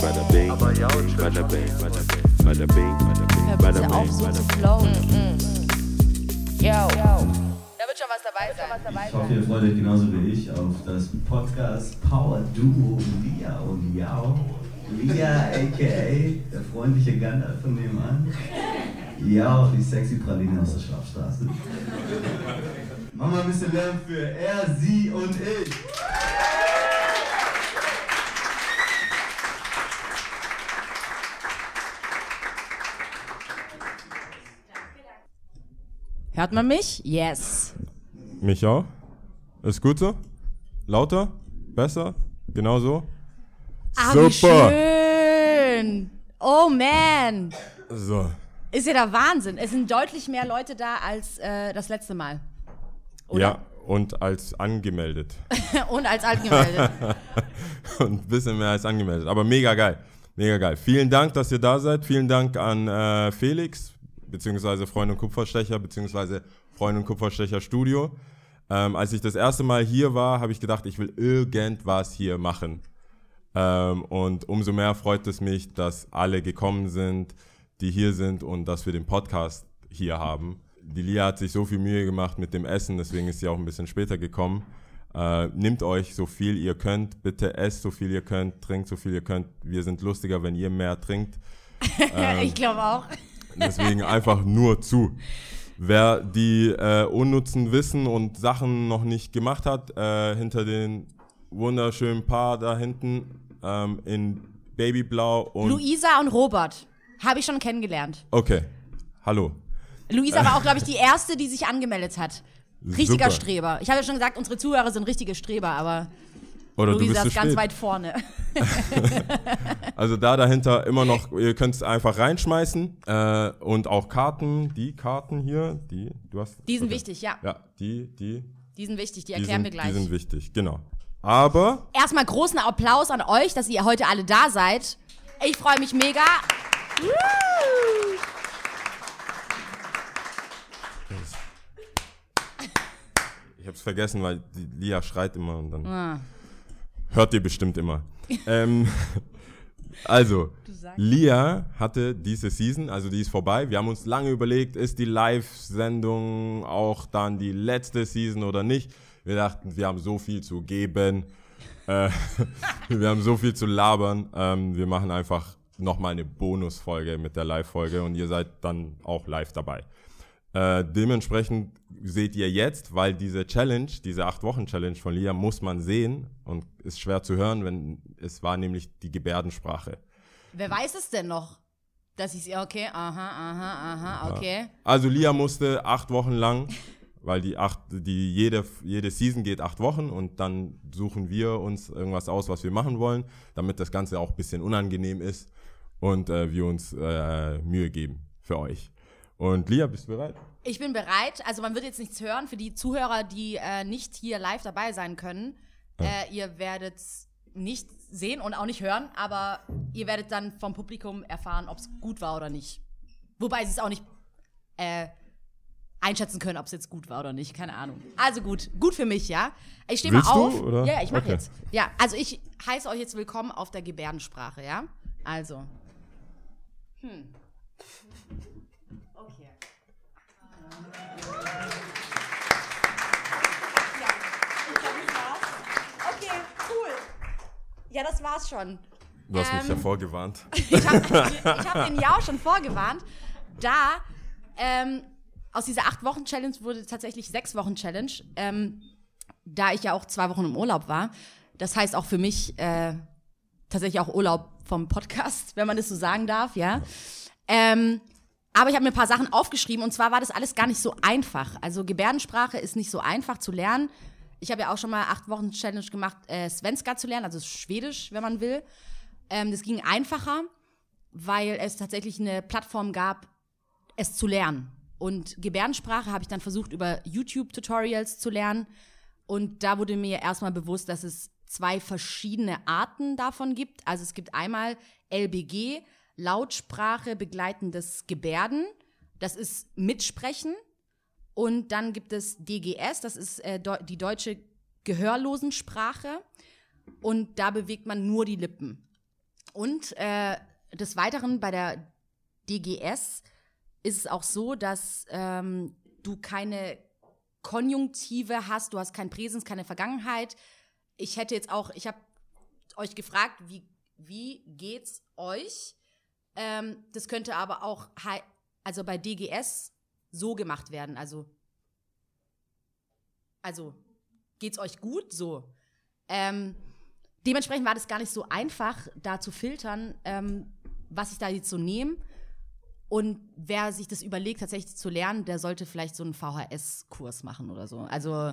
bada bing, bada bing, bada bing, bada bing, bada bing, bing. flowen. Yo. Da wird schon was dabei sein. Ich hoffe, ihr freut euch genauso wie ich auf das Podcast Power Duo Lia und Yao. Lia, a.k.a. der freundliche Gandalf von nebenan. Yao, die sexy Praline aus der Schlafstraße. Mach mal ein bisschen Lärm für er, sie und ich. Hört man mich? Yes. Mich auch. Ist gut so? Lauter? Besser? Genau so? Ah, wie schön. Oh man. So. Ist ja der Wahnsinn. Es sind deutlich mehr Leute da als äh, das letzte Mal. Oder? Ja, und als angemeldet. Und als altgemeldet. und ein bisschen mehr als angemeldet. Aber mega geil. Mega geil. Vielen Dank, dass ihr da seid. Vielen Dank an äh, Felix, beziehungsweise Freund und Kupferstecher, beziehungsweise Freund und Kupferstecher Studio. Ähm, als ich das erste Mal hier war, habe ich gedacht, ich will irgendwas hier machen. Ähm, und umso mehr freut es mich, dass alle gekommen sind, die hier sind und dass wir den Podcast hier haben. Die Lia hat sich so viel Mühe gemacht mit dem Essen, deswegen ist sie auch ein bisschen später gekommen. Äh, nehmt euch so viel ihr könnt, bitte esst so viel ihr könnt, trinkt so viel ihr könnt. Wir sind lustiger, wenn ihr mehr trinkt. ich glaube auch. Deswegen einfach nur zu. Wer die äh, unnützen Wissen und Sachen noch nicht gemacht hat, äh, hinter den wunderschönen Paar da hinten ähm, in Babyblau und. Luisa und Robert habe ich schon kennengelernt. Okay, hallo. Luisa war auch, glaube ich, die erste, die sich angemeldet hat. Richtiger Super. Streber. Ich habe ja schon gesagt, unsere Zuhörer sind richtige Streber, aber Oder du bist ist ganz weit vorne. Also da dahinter immer noch, ihr könnt es einfach reinschmeißen äh, und auch Karten, die Karten hier, die, du hast. Die sind okay. wichtig, ja. Ja, die, die, Die sind wichtig, die die erklären sind, wir gleich. die sind wichtig, genau. Aber Erstmal großen Applaus an euch, dass ihr heute alle da seid. Ich freue mich mega. Woo! Ich hab's vergessen, weil die Lia schreit immer und dann Ah. Hört ihr bestimmt immer. ähm, also, Lia hatte diese Season, also die ist vorbei. Wir haben uns lange überlegt, ist die Live-Sendung auch dann die letzte Season oder nicht. Wir dachten, wir haben so viel zu geben. Äh, wir haben so viel zu labern. Ähm, wir machen einfach nochmal eine Bonusfolge mit der Live-Folge und ihr seid dann auch live dabei. Äh, dementsprechend seht ihr jetzt, weil diese Challenge, diese 8-Wochen-Challenge von Lia muss man sehen und ist schwer zu hören, wenn es war nämlich die Gebärdensprache. Wer weiß es denn noch? Dass ich ja, okay, aha, aha, aha, okay. Also Lia musste acht Wochen lang, weil die acht, die jede, jede Season geht acht Wochen und dann suchen wir uns irgendwas aus, was wir machen wollen, damit das Ganze auch ein bisschen unangenehm ist und äh, wir uns äh, Mühe geben für euch. Und Lia, bist du bereit? Ich bin bereit. Also man wird jetzt nichts hören für die Zuhörer, die äh, nicht hier live dabei sein können. Äh, ihr werdet nicht sehen und auch nicht hören, aber ihr werdet dann vom Publikum erfahren, ob es gut war oder nicht. Wobei sie es auch nicht äh, einschätzen können, ob es jetzt gut war oder nicht. Keine Ahnung. Also gut, gut für mich, ja. Ich stehe mal Willst du, auf. oder? Ja, ja, ich mache Okay. jetzt. Ja, also ich heiße euch jetzt willkommen auf der Gebärdensprache, ja. Also. Hm. Okay. Ja, ich glaub, das war's. Okay, cool. Ja, das war's schon. Du hast mich Ähm, ja vorgewarnt. Ich habe hab den ja auch schon vorgewarnt. Da ähm, aus dieser acht Wochen Challenge wurde tatsächlich sechs Wochen Challenge, ähm, da ich ja auch zwei Wochen im Urlaub war. Das heißt auch für mich äh, tatsächlich auch Urlaub vom Podcast, wenn man das so sagen darf, ja. Ähm, aber ich habe mir ein paar Sachen aufgeschrieben und zwar war das alles gar nicht so einfach. Also Gebärdensprache ist nicht so einfach zu lernen. Ich habe ja auch schon mal acht Wochen Challenge gemacht, äh, Svenska zu lernen, also Schwedisch, wenn man will. Ähm, das ging einfacher, weil es tatsächlich eine Plattform gab, es zu lernen. Und Gebärdensprache habe ich dann versucht, über YouTube-Tutorials zu lernen. Und da wurde mir erstmal bewusst, dass es zwei verschiedene Arten davon gibt. Also es gibt einmal LBG, Lautsprache begleitendes Gebärden. Das ist Mitsprechen. Und dann gibt es DGS, das ist äh, die deutsche Gehörlosensprache. Und da bewegt man nur die Lippen. Und äh, des Weiteren bei der DGS ist es auch so, dass ähm, du keine Konjunktive hast, du hast kein Präsens, keine Vergangenheit. Ich hätte jetzt auch, ich habe euch gefragt, wie, wie geht's euch? Ähm, das könnte aber auch, also bei DGS so gemacht werden. Also, also geht's euch gut? So. Ähm, dementsprechend war das gar nicht so einfach, da zu filtern, ähm, was ich da jetzt so nehme. Und wer sich das überlegt, tatsächlich zu lernen, der sollte vielleicht so einen VHS-Kurs machen oder so. Also,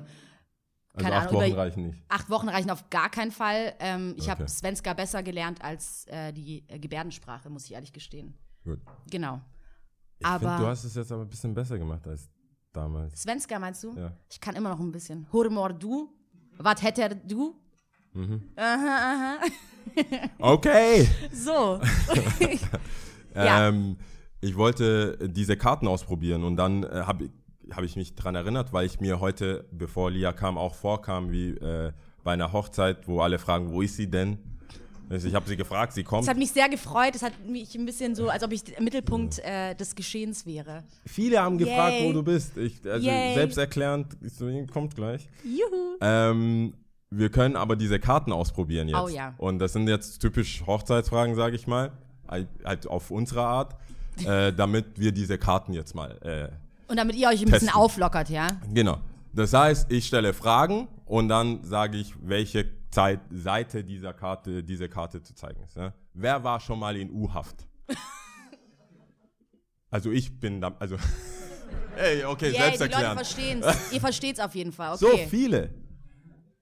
Also keine acht Ahnung, Wochen reichen nicht. acht Wochen reichen auf gar keinen Fall. Ähm, ich habe Okay. Svenska besser gelernt als äh, die äh, Gebärdensprache, muss ich ehrlich gestehen. Gut. Genau. Ich Aber- finde, du hast es jetzt aber ein bisschen besser gemacht als damals. Svenska meinst du? Ja. Ich kann immer noch ein bisschen. Hurmor du? Was hätte du? Mhm. Aha, aha. Okay. So. Ja. Ähm, ich wollte diese Karten ausprobieren und dann äh, habe hab ich mich dran erinnert, weil ich mir heute, bevor Lia kam, auch vorkam wie äh, bei einer Hochzeit, wo alle fragen, wo ist sie denn? Also ich habe sie gefragt, sie kommt. Es hat mich sehr gefreut. Es hat mich ein bisschen so, als ob ich Mittelpunkt äh, des Geschehens wäre. Viele haben gefragt, Yay. wo du bist. Ich, also Yay. selbsterklärend, so, kommt gleich. Juhu. Ähm, wir können aber diese Karten ausprobieren jetzt. Oh ja. Und das sind jetzt typisch Hochzeitsfragen, sage ich mal. Halt halt auf unsere Art. äh, damit wir diese Karten jetzt mal. Äh, Und damit ihr euch ein bisschen Testen. auflockert, ja? genau. Das heißt, ich stelle Fragen und dann sage ich, welche Zeit, Seite dieser Karte, diese Karte zu zeigen ist. Ja? Wer war schon mal in U-Haft? also ich bin da, also. Ey, okay, Yay, die Leute verstehen Ihr versteht's auf jeden Fall. So Okay. viele.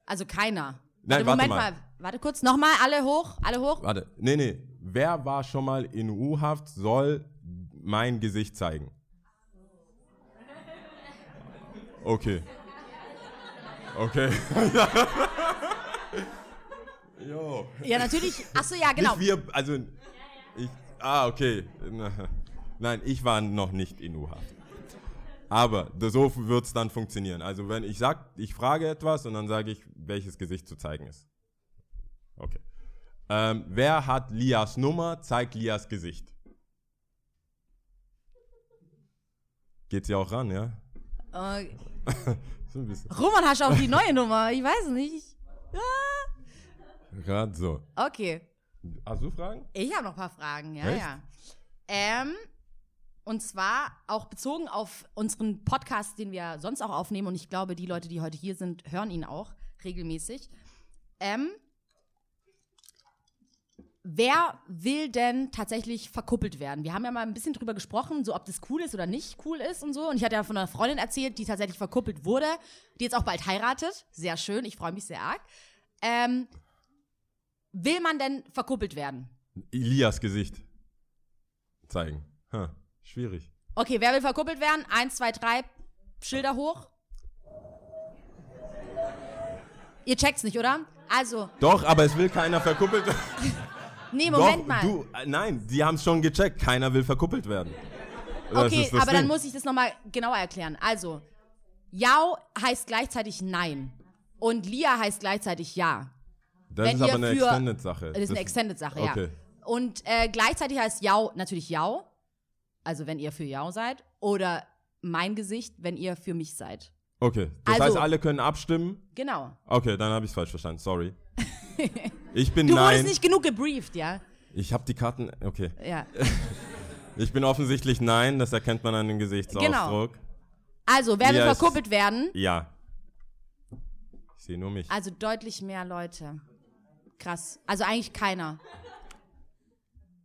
Also keiner. Nein, also, warte Moment mal. mal. Warte kurz. Nochmal, alle hoch, alle hoch. Warte, nee, nee. Wer war schon mal in U-Haft, soll mein Gesicht zeigen. Okay. Okay. jo. Ja, natürlich. Achso, ja, genau. Nicht wir, also ich, ah, okay. Nein, ich war noch nicht in U-Haft. Aber so wird es dann funktionieren. Also wenn ich sag, ich frage etwas und dann sage ich, welches Gesicht zu zeigen ist. Okay. Ähm, wer hat Lias Nummer? Zeigt Lias Gesicht. Geht sie auch ran, ja? Äh, So ein bisschen. Roman, hast du auch die neue Nummer? Ich weiß nicht. Gerade so. Okay. Hast du Fragen? Ich habe noch ein paar Fragen, ja, Echt? ja. Ähm, und zwar auch bezogen auf unseren Podcast, den wir sonst auch aufnehmen. Und ich glaube, die Leute, die heute hier sind, hören ihn auch regelmäßig. Ähm, wer will denn tatsächlich verkuppelt werden? Wir haben ja mal ein bisschen drüber gesprochen, so ob das cool ist oder nicht cool ist und so. Und ich hatte ja von einer Freundin erzählt, die tatsächlich verkuppelt wurde, die jetzt auch bald heiratet. Sehr schön, ich freue mich sehr arg. Ähm, will man denn verkuppelt werden? Elias Gesicht zeigen. Ha, schwierig. Okay, wer will verkuppelt werden? Eins, zwei, drei, Schilder hoch. Ihr checkt's nicht, oder? Also, Doch, aber es will keiner verkuppelt werden. nee, Moment Doch, mal. du, äh, nein, die haben es schon gecheckt. Keiner will verkuppelt werden. Das okay, aber dann Ding. muss ich das nochmal genauer erklären. Also, Yao heißt gleichzeitig Nein. Und Lia heißt gleichzeitig Ja. Das wenn ist aber eine Extended-Sache. Das ist eine Extended-Sache, okay. ja. Und äh, gleichzeitig heißt Yao natürlich Yao. Also, wenn ihr für Yao seid. Oder mein Gesicht, wenn ihr für mich seid. Okay, das Also- heißt, alle können abstimmen. Genau. Okay, dann habe ich es falsch verstanden. Sorry. Ich bin Du nein. wurdest nicht genug gebrieft, ja? Ich habe die Karten. Okay. Ja. Ich bin offensichtlich nein. Das erkennt man an dem Genau. Gesichtsausdruck. Also, wer will Lia ist- verkuppelt werden? Ja. Ich sehe nur mich. Also deutlich mehr Leute. Krass. Also eigentlich keiner.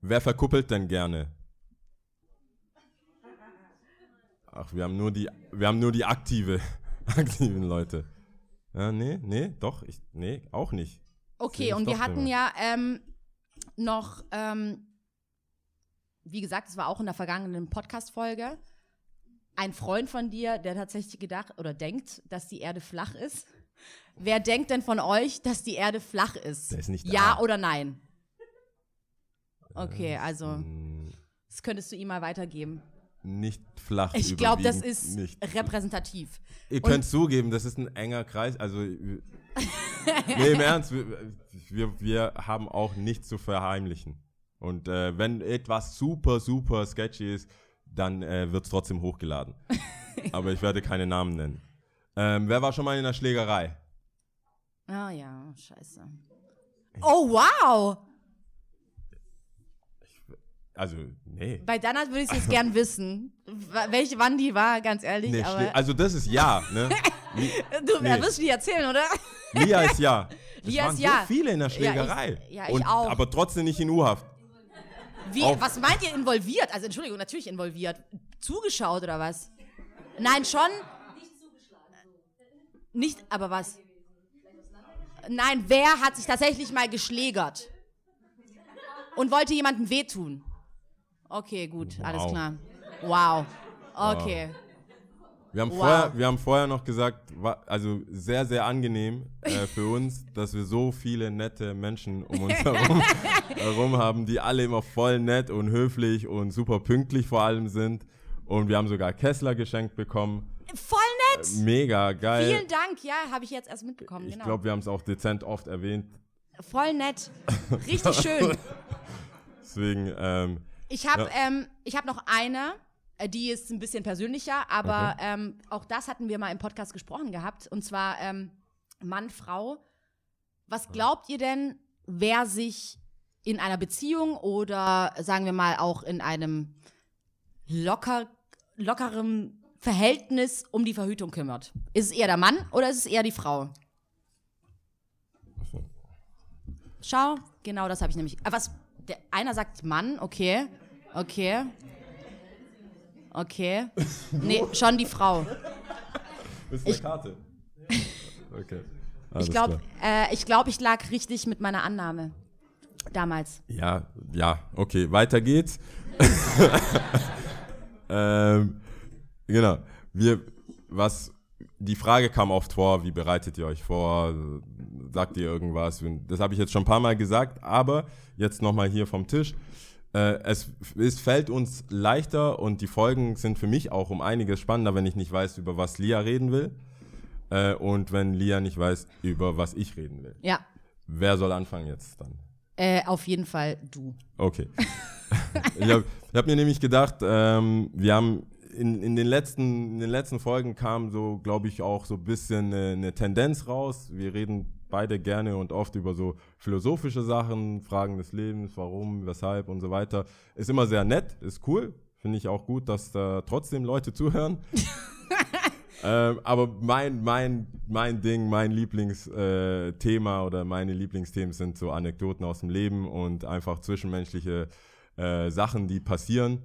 Wer verkuppelt denn gerne? Ach, wir haben nur die, wir haben nur die aktive, aktiven Leute. Ja, nee, nee, doch, ich, nee, auch nicht. Okay, und wir hatten ja ähm, noch, ähm, wie gesagt, es war auch in der vergangenen Podcast-Folge, ein Freund von dir, der tatsächlich gedacht oder denkt, dass die Erde flach ist. Wer denkt denn von euch, dass die Erde flach ist? Der ist nicht ja da. oder nein? Okay, Äh, also mm, das könntest du ihm mal weitergeben. Nicht flach. Ich glaube, das ist nicht. repräsentativ. Ihr könnt zugeben, das ist ein enger Kreis. Also, wir- nee, im Ernst, wir, wir, wir haben auch nichts zu verheimlichen. Und äh, wenn etwas super, super sketchy ist, dann äh, wird es trotzdem hochgeladen. Aber ich werde keine Namen nennen. Ähm, wer war schon mal in einer Schlägerei? Ah ja, scheiße. Oh, wow! Also, nee. Bei Dana würde ich es jetzt gern wissen. Welche, wann die war, ganz ehrlich. nee aber also das ist ja, ne? Du nee. wirst nie erzählen, oder? Lia ist ja. Es Lia waren ist so ja. viele in der Ja, ich- Schlägerei. ja, ich Und, auch. Aber trotzdem nicht in U-Haft. Wie, Auf- was meint ihr involviert? Also Entschuldigung, natürlich involviert. Zugeschaut oder was? Nein, schon. Nicht, aber was? Nein, wer hat sich tatsächlich mal geschlägert? Und wollte jemandem wehtun? Okay, gut, alles Wow. klar. Wow. Okay. Wir haben, Wow. vorher, wir haben vorher noch gesagt, also sehr, sehr angenehm äh, für uns, dass wir so viele nette Menschen um uns herum, herum haben, die alle immer voll nett und höflich und super pünktlich vor allem sind. Und wir haben sogar Kessler geschenkt bekommen. Voll nett. Mega geil. Vielen Dank. Ja, habe ich jetzt erst mitbekommen. ich genau. glaube, wir haben es auch dezent oft erwähnt. Voll nett. Richtig schön. Deswegen, ähm, Ich habe Ja. ähm, ich hab noch eine, äh, die ist ein bisschen persönlicher, aber Okay. ähm, auch das hatten wir mal im Podcast gesprochen gehabt. Und zwar ähm, Mann, Frau. Was glaubt ihr denn, wer sich in einer Beziehung oder sagen wir mal auch in einem locker, lockeren Verhältnis um die Verhütung kümmert? Ist es eher der Mann oder ist es eher die Frau? Schau, genau das habe ich nämlich. Ah, was? Der, einer sagt Mann, okay. Okay. Okay. Nee, schon die Frau. ist eine Karte. Okay. Ich glaube, äh, ich, glaub, ich lag richtig mit meiner Annahme. Damals. Ja, ja, okay, weiter geht's. ähm, genau. Wir, was, die Frage kam oft vor, wie bereitet ihr euch vor? Sagt ihr irgendwas? Das habe ich jetzt schon ein paar Mal gesagt, aber jetzt nochmal hier vom Tisch. Äh, es, es fällt uns leichter und die Folgen sind für mich auch um einiges spannender, wenn ich nicht weiß, über was Lia reden will. Äh, und wenn Lia nicht weiß, über was ich reden will. Ja. Wer soll anfangen jetzt dann? Äh, auf jeden Fall du. Okay. ich habe hab mir nämlich gedacht, ähm, wir haben in, in, den letzten, in den letzten Folgen kam so, glaube ich, auch so ein bisschen eine, eine Tendenz raus. Wir reden beide gerne und oft über so philosophische Sachen, Fragen des Lebens, warum, weshalb und so weiter. Ist immer sehr nett, ist cool. Finde ich auch gut, dass da trotzdem Leute zuhören. ähm, aber mein, mein, mein Ding, mein Lieblingsthema äh, oder meine Lieblingsthemen sind so Anekdoten aus dem Leben und einfach zwischenmenschliche äh, Sachen, die passieren.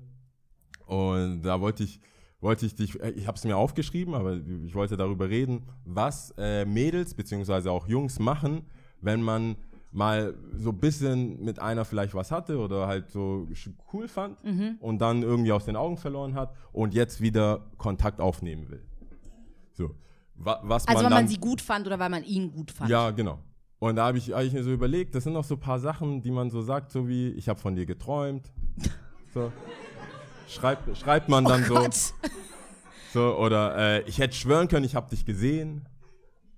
Und da wollte ich, wollte ich dich, äh, ich habe es mir aufgeschrieben, aber ich wollte darüber reden, was äh, Mädels beziehungsweise auch Jungs machen, wenn man mal so ein bisschen mit einer vielleicht was hatte oder halt so cool fand und dann irgendwie aus den Augen verloren hat und jetzt wieder Kontakt aufnehmen will. So. Wa was Also, man weil dann, man sie gut fand oder weil man ihn gut fand. ja, genau. Und da habe ich, hab ich mir so überlegt, das sind noch so ein paar Sachen, die man so sagt, so wie, ich habe von dir geträumt. So. Schreibt, schreibt man dann so, Oh Gott. so. Oder äh, ich hätte schwören können, ich habe dich gesehen.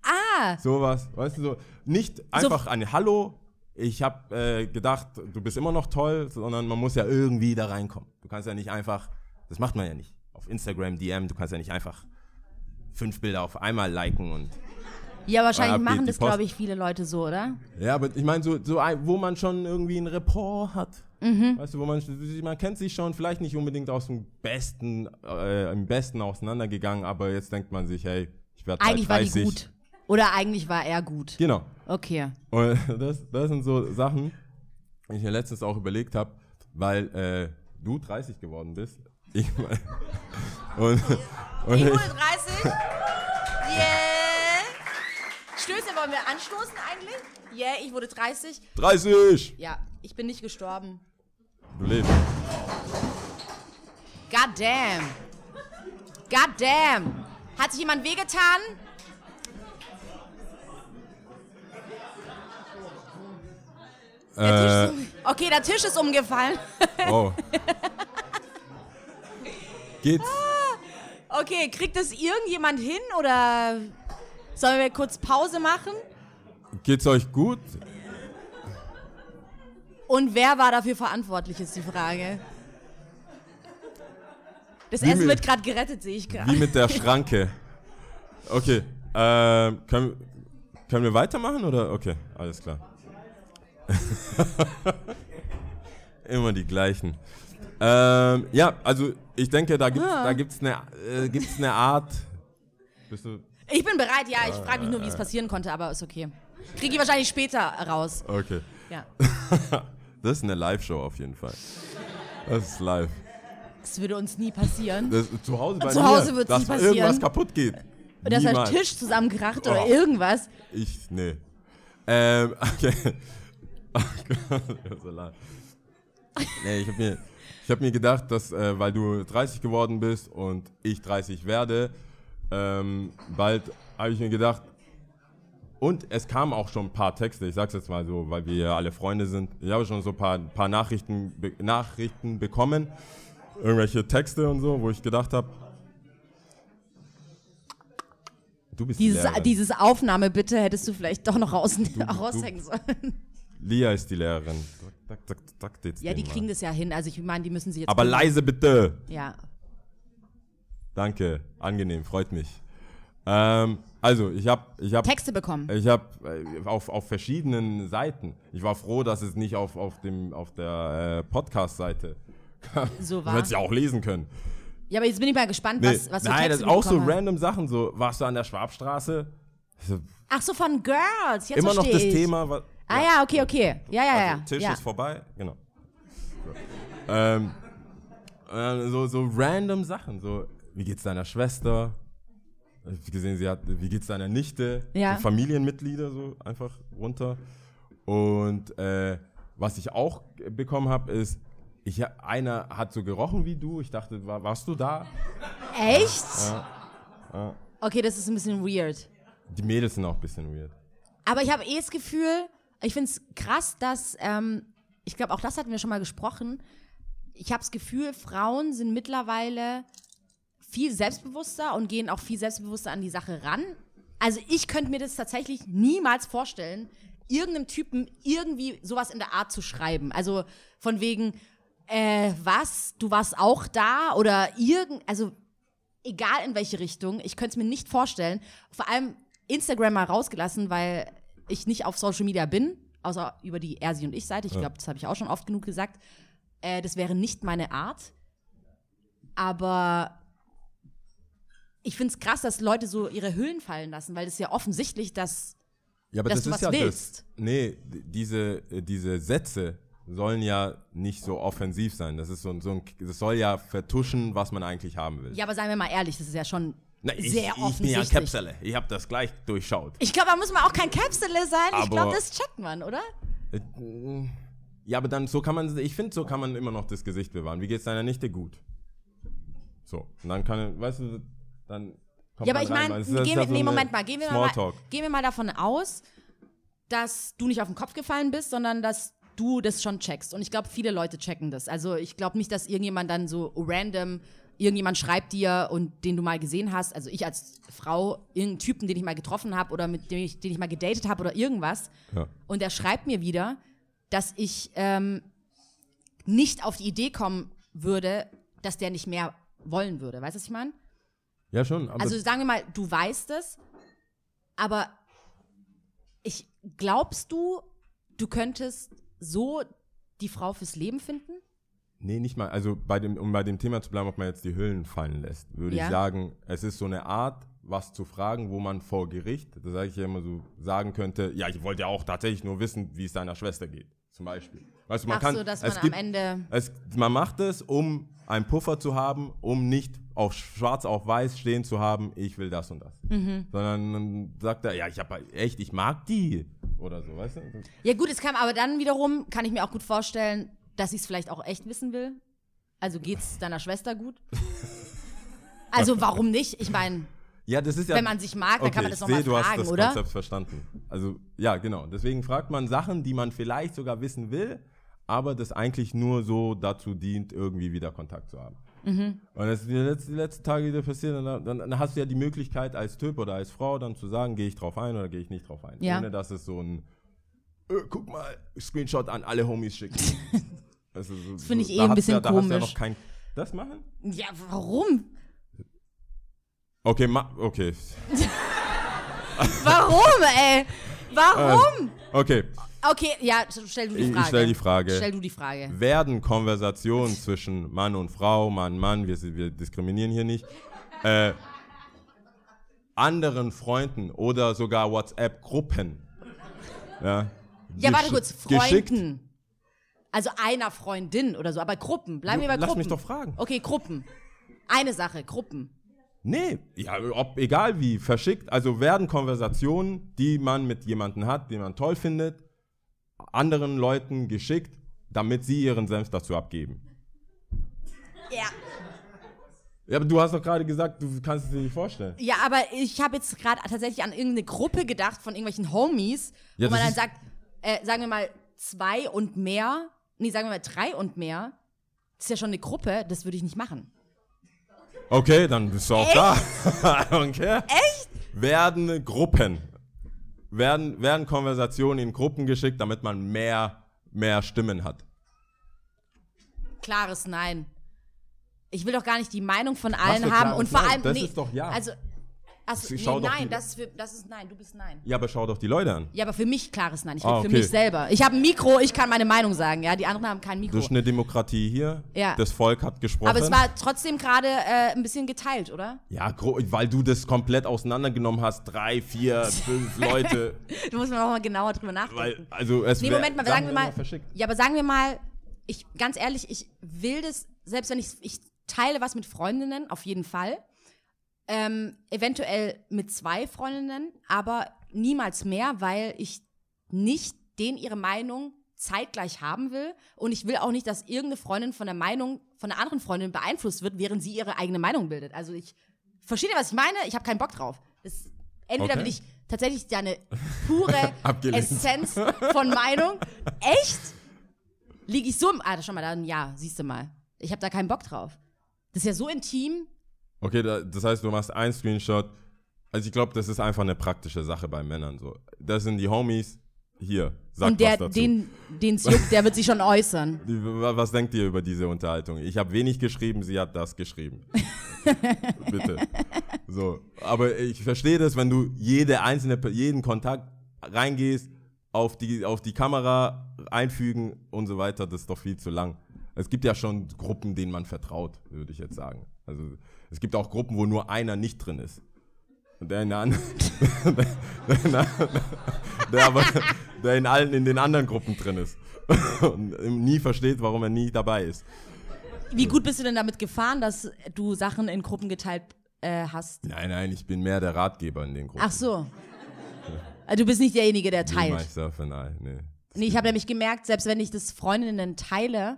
Ah, Sowas, weißt du, so. Nicht einfach ein Hallo, ich habe äh, gedacht, du bist immer noch toll, sondern man muss ja irgendwie da reinkommen. Du kannst ja nicht einfach, das macht man ja nicht. Auf Instagram, DM, du kannst ja nicht einfach fünf Bilder auf einmal liken und ja, wahrscheinlich Ab geht machen das, glaube ich, viele Leute so, oder? Ja, aber ich meine, so, so ein, wo man schon irgendwie ein Rapport hat. Mhm. Weißt du, wo man, man kennt sich schon, vielleicht nicht unbedingt aus dem Besten, äh, im Besten auseinandergegangen, aber jetzt denkt man sich, hey, ich werde Eigentlich war die 30. gut. Oder eigentlich war er gut. Genau. Okay. Und das, das sind so Sachen, die ich mir letztens auch überlegt habe, weil äh, du 30 geworden bist. Ich, und, und Ich ich, wurde 30. Yeah. Stöße, wollen wir anstoßen eigentlich? Yeah, ich wurde 30. 30! Ja, ich bin nicht gestorben. Du lebst. God damn. God damn. Hat sich jemand wehgetan? Der Äh, okay, der Tisch ist umgefallen. oh. Geht's? Okay, kriegt das irgendjemand hin oder sollen wir kurz Pause machen? Geht's euch gut? Und wer war dafür verantwortlich, ist die Frage. Das Wie Essen mit- wird gerade gerettet, sehe ich gerade. Wie mit der Schranke. Okay. Ähm, können, können wir weitermachen oder? Okay, alles klar. Immer die gleichen. Ähm, ja, also ich denke, da gibt's, da gibt's eine, äh, gibt's eine Art. Bist du? Ich bin bereit, ja. Ich frage mich nur, wie es passieren konnte, aber ist okay. Kriege ich wahrscheinlich später raus. Okay. Ja. Das ist eine Live-Show auf jeden Fall. Das ist live. Das würde uns nie passieren. Das, zu Hause bei Zu mir, Hause wird's dass nie passieren. irgendwas kaputt geht. Und dass der. Tisch zusammenkracht oder Oh. irgendwas. Ich, nee. Ähm, okay. Oh Gott, so leid. Nee, ich hab mir, ich hab mir gedacht, dass, äh, weil du 30 geworden bist und ich 30 werde, ähm, bald habe ich mir gedacht, und es kamen auch schon ein paar Texte, ich sag's jetzt mal so, weil wir ja alle Freunde sind. Ich habe schon so ein paar, paar Nachrichten, be Nachrichten bekommen, irgendwelche Texte und so, wo ich gedacht habe, du bist die Dieses, Lehrerin. dieses Aufnahme bitte hättest du vielleicht doch noch raus, du- raushängen sollen. Lia ist die Lehrerin. Ja, die kriegen mal. das ja hin. Also ich meine, die müssen sie jetzt. Aber leise bitte. Ja. Danke, angenehm, freut mich. Ähm, also, ich habe ich hab, Texte bekommen. ich hab, äh, auf, auf verschiedenen Seiten. Ich war froh, dass es nicht auf, auf, dem, auf der äh, Podcast-Seite So war. hätte ja auch lesen können. Ja, aber jetzt bin ich mal gespannt, Nee, was, was für nein, Texte das ist du auch so hast. random Sachen. So, warst du an der Schwabstraße? Ach so, von Girls. Jetzt immer noch das ich. Thema. Was, Ah ja, okay, okay. Ja, ja, ja. Also, Tisch ja. ist vorbei, genau. So. Ähm, äh, so, so random Sachen, so, wie geht's deiner Schwester? Ich gesehen, sie hat, wie geht's deiner Nichte? Ja. So Familienmitglieder so einfach runter. Und äh, was ich auch bekommen habe, ist, ich, einer hat so gerochen wie du. Ich dachte, war, warst du da? Echt? Okay, das ist ein bisschen weird. Die Mädels sind auch ein bisschen weird. Aber ich habe eh das Gefühl, ich finde es krass, dass, ähm, ich glaube, auch das hatten wir schon mal gesprochen. Ich habe das Gefühl, Frauen sind mittlerweile viel selbstbewusster und gehen auch viel selbstbewusster an die Sache ran. Also ich könnte mir das tatsächlich niemals vorstellen, irgendeinem Typen irgendwie sowas in der Art zu schreiben. Also von wegen, äh, was, du warst auch da oder irgend, also egal in welche Richtung, ich könnte es mir nicht vorstellen. Vor allem Instagram mal rausgelassen, weil ich nicht auf Social Media bin, außer über die Ersi und ich Seite. Ich glaube, das habe ich auch schon oft genug gesagt. Äh, das wäre nicht meine Art. Aber ich finde es krass, dass Leute so ihre Hüllen fallen lassen, weil es ja offensichtlich, dass Ja, aber Dass das du ist was ja willst. das. Nee, diese, äh, diese Sätze sollen ja nicht so offensiv sein. Das ist so, so ein, das soll ja vertuschen, was man eigentlich haben will. ja, aber seien wir mal ehrlich, das ist ja schon Na, ich, sehr ich bin offensichtlich. ja Käpsele. Ich habe das gleich durchschaut. Ich glaube, da muss man auch kein Käpsele sein. ich Aber- glaube, das checkt man, oder? Äh, Ja, aber dann so kann man, ich finde, so kann man immer noch das Gesicht bewahren. Wie geht's deiner Nichte gut? So, und dann kann, weißt du, dann kommt Ja, aber ich meine, nee, Moment mal, gehen wir mal, gehen wir mal davon aus, dass du nicht auf den Kopf gefallen bist, sondern dass du das schon checkst. Und ich glaube, viele Leute checken das. Also ich glaube nicht, dass irgendjemand dann so random, irgendjemand schreibt dir und den du mal gesehen hast, also ich als Frau, irgendeinen Typen, den ich mal getroffen habe oder mit dem ich, den ich mal gedatet habe oder irgendwas, Ja. und der schreibt mir wieder, dass ich ähm, nicht auf die Idee kommen würde, dass der nicht mehr wollen würde. Weißt du, was ich meine? Ja, schon. Also sagen wir mal, du weißt es, aber ich glaubst du, du könntest so die Frau fürs Leben finden? Nee, nicht mal. Also bei dem, um bei dem Thema zu bleiben, ob man jetzt die Hüllen fallen lässt, würde Ja. ich sagen, es ist so eine Art, was zu fragen, wo man vor Gericht, da sage ich ja immer so, sagen könnte, ja, ich wollte ja auch tatsächlich nur wissen, wie es deiner Schwester geht, zum Beispiel. Weißt du, man Ach kann, so, dass es man gibt, am Ende es, man macht es, um einen Puffer zu haben, um nicht auf schwarz auf weiß stehen zu haben, ich will das und das. Mhm. Sondern dann sagt er, ja, ich habe echt, ich mag die oder so, weißt du? Ja gut, es kann aber dann wiederum, kann ich mir auch gut vorstellen, dass ich es vielleicht auch echt wissen will. Also geht's deiner Schwester gut? Also warum nicht? Ich meine, Ja, das ist ja. Wenn man sich mag, dann kann man ich das noch sehe, mal du hast fragen, das oder? Konzept verstanden. Also, ja, genau. Deswegen fragt man Sachen, die man vielleicht sogar wissen will, aber das eigentlich nur so dazu dient, irgendwie wieder Kontakt zu haben. Mhm. Und das ist die letzten, die letzten Tage wieder passiert, dann, dann, dann hast du ja die Möglichkeit als Typ oder als Frau dann zu sagen, gehe ich drauf ein oder gehe ich nicht drauf ein. Ja. Ohne dass es so ein äh, guck mal, Screenshot an alle Homies schicken. Also, so, das finde ich eh ein bisschen da Hast du ja komisch. noch kein, das machen? Ja, warum? Okay, ma, okay. Warum, ey? Warum? Okay, Okay, ja, stell du die Frage. ich stelle die Frage. Stell du die Frage. werden Konversationen zwischen Mann und Frau, Mann, Mann, wir, wir diskriminieren hier nicht, äh, anderen Freunden oder sogar WhatsApp-Gruppen. Ja, Ja, warte kurz, geschickt- Freunden. Also einer Freundin oder so, aber Gruppen. Bleiben wir bei Lass Gruppen. mich doch fragen. Okay, Gruppen. Eine Sache, Gruppen. Nee, ja, ob, egal wie, verschickt. Also werden Konversationen, die man mit jemandem hat, den man toll findet, anderen Leuten geschickt, damit sie ihren Senf dazu abgeben. Ja. Ja, aber du hast doch gerade gesagt, du kannst es dir nicht vorstellen. Ja, aber ich habe jetzt gerade tatsächlich an irgendeine Gruppe gedacht von irgendwelchen Homies, Ja, wo man dann sagt, äh, sagen wir mal zwei und mehr, nee, sagen wir mal drei und mehr, das ist ja schon eine Gruppe, das würde ich nicht machen. Okay, dann bist du auch da. okay. Echt? Werden Gruppen, werden, werden Konversationen in Gruppen geschickt, damit man mehr, mehr Stimmen hat. Klares Nein. Ich will doch gar nicht die Meinung von allen haben und vor allem Das nee, ist doch Ja. Also, also nee, nein, das ist, für, das ist nein, du bist nein. Ja, aber schau doch die Leute an. Ja, aber für mich klares Nein. Ich will Ah, für okay. mich selber. Ich habe ein Mikro, ich kann meine Meinung sagen. Ja, die anderen haben kein Mikro. Das ist eine Demokratie hier. Ja. Das Volk hat gesprochen. Aber es war trotzdem gerade äh, ein bisschen geteilt, oder? ja, weil du das komplett auseinandergenommen hast. Drei, vier, fünf Leute. Du musst noch mal genauer drüber nachdenken. Weil, also es nee, Moment mal, sagen wir mal. Ja, aber sagen wir mal, ich ganz ehrlich, ich will das, selbst wenn ich ich teile was mit Freundinnen, auf jeden Fall. Ähm, eventuell mit zwei Freundinnen, aber niemals mehr, weil ich nicht denen ihre Meinung zeitgleich haben will und ich will auch nicht, dass irgendeine Freundin von der Meinung von einer anderen Freundin beeinflusst wird, während sie ihre eigene Meinung bildet. Also ich verstehe, was ich meine, ich habe keinen Bock drauf. Das, entweder Okay. will ich tatsächlich deine pure. Essenz von Meinung. Echt? Liege ich so im. Ah, schau mal, dann ja, siehst du mal. Ich habe da keinen Bock drauf. Das ist ja so intim. Okay, da, das heißt, du machst einen Screenshot. Also ich glaube, das ist einfach eine praktische Sache bei Männern so. Das sind die Homies. Hier, sag und der, was dazu. den, den juckt, der wird sich schon äußern. Was denkt ihr über diese Unterhaltung? Ich habe wenig geschrieben, sie hat das geschrieben. Bitte. So, aber ich verstehe das, wenn du jede einzelne, jeden Kontakt reingehst, auf die, auf die Kamera einfügen und so weiter, das ist doch viel zu lang. Es gibt ja schon Gruppen, denen man vertraut, würde ich jetzt sagen. Also es gibt auch Gruppen, wo nur einer nicht drin ist. Und der in, der, der, der, aber, der in allen in den anderen Gruppen drin ist. Und nie versteht, warum er nie dabei ist. Wie gut bist du denn damit gefahren, dass du Sachen in Gruppen geteilt äh, hast? Nein, nein, ich bin mehr der Ratgeber in den Gruppen. Ach so. Also Du bist nicht derjenige, der Nee, teilt. Myself and I, nee. Nee, ich habe nämlich gemerkt, selbst wenn ich das Freundinnen teile,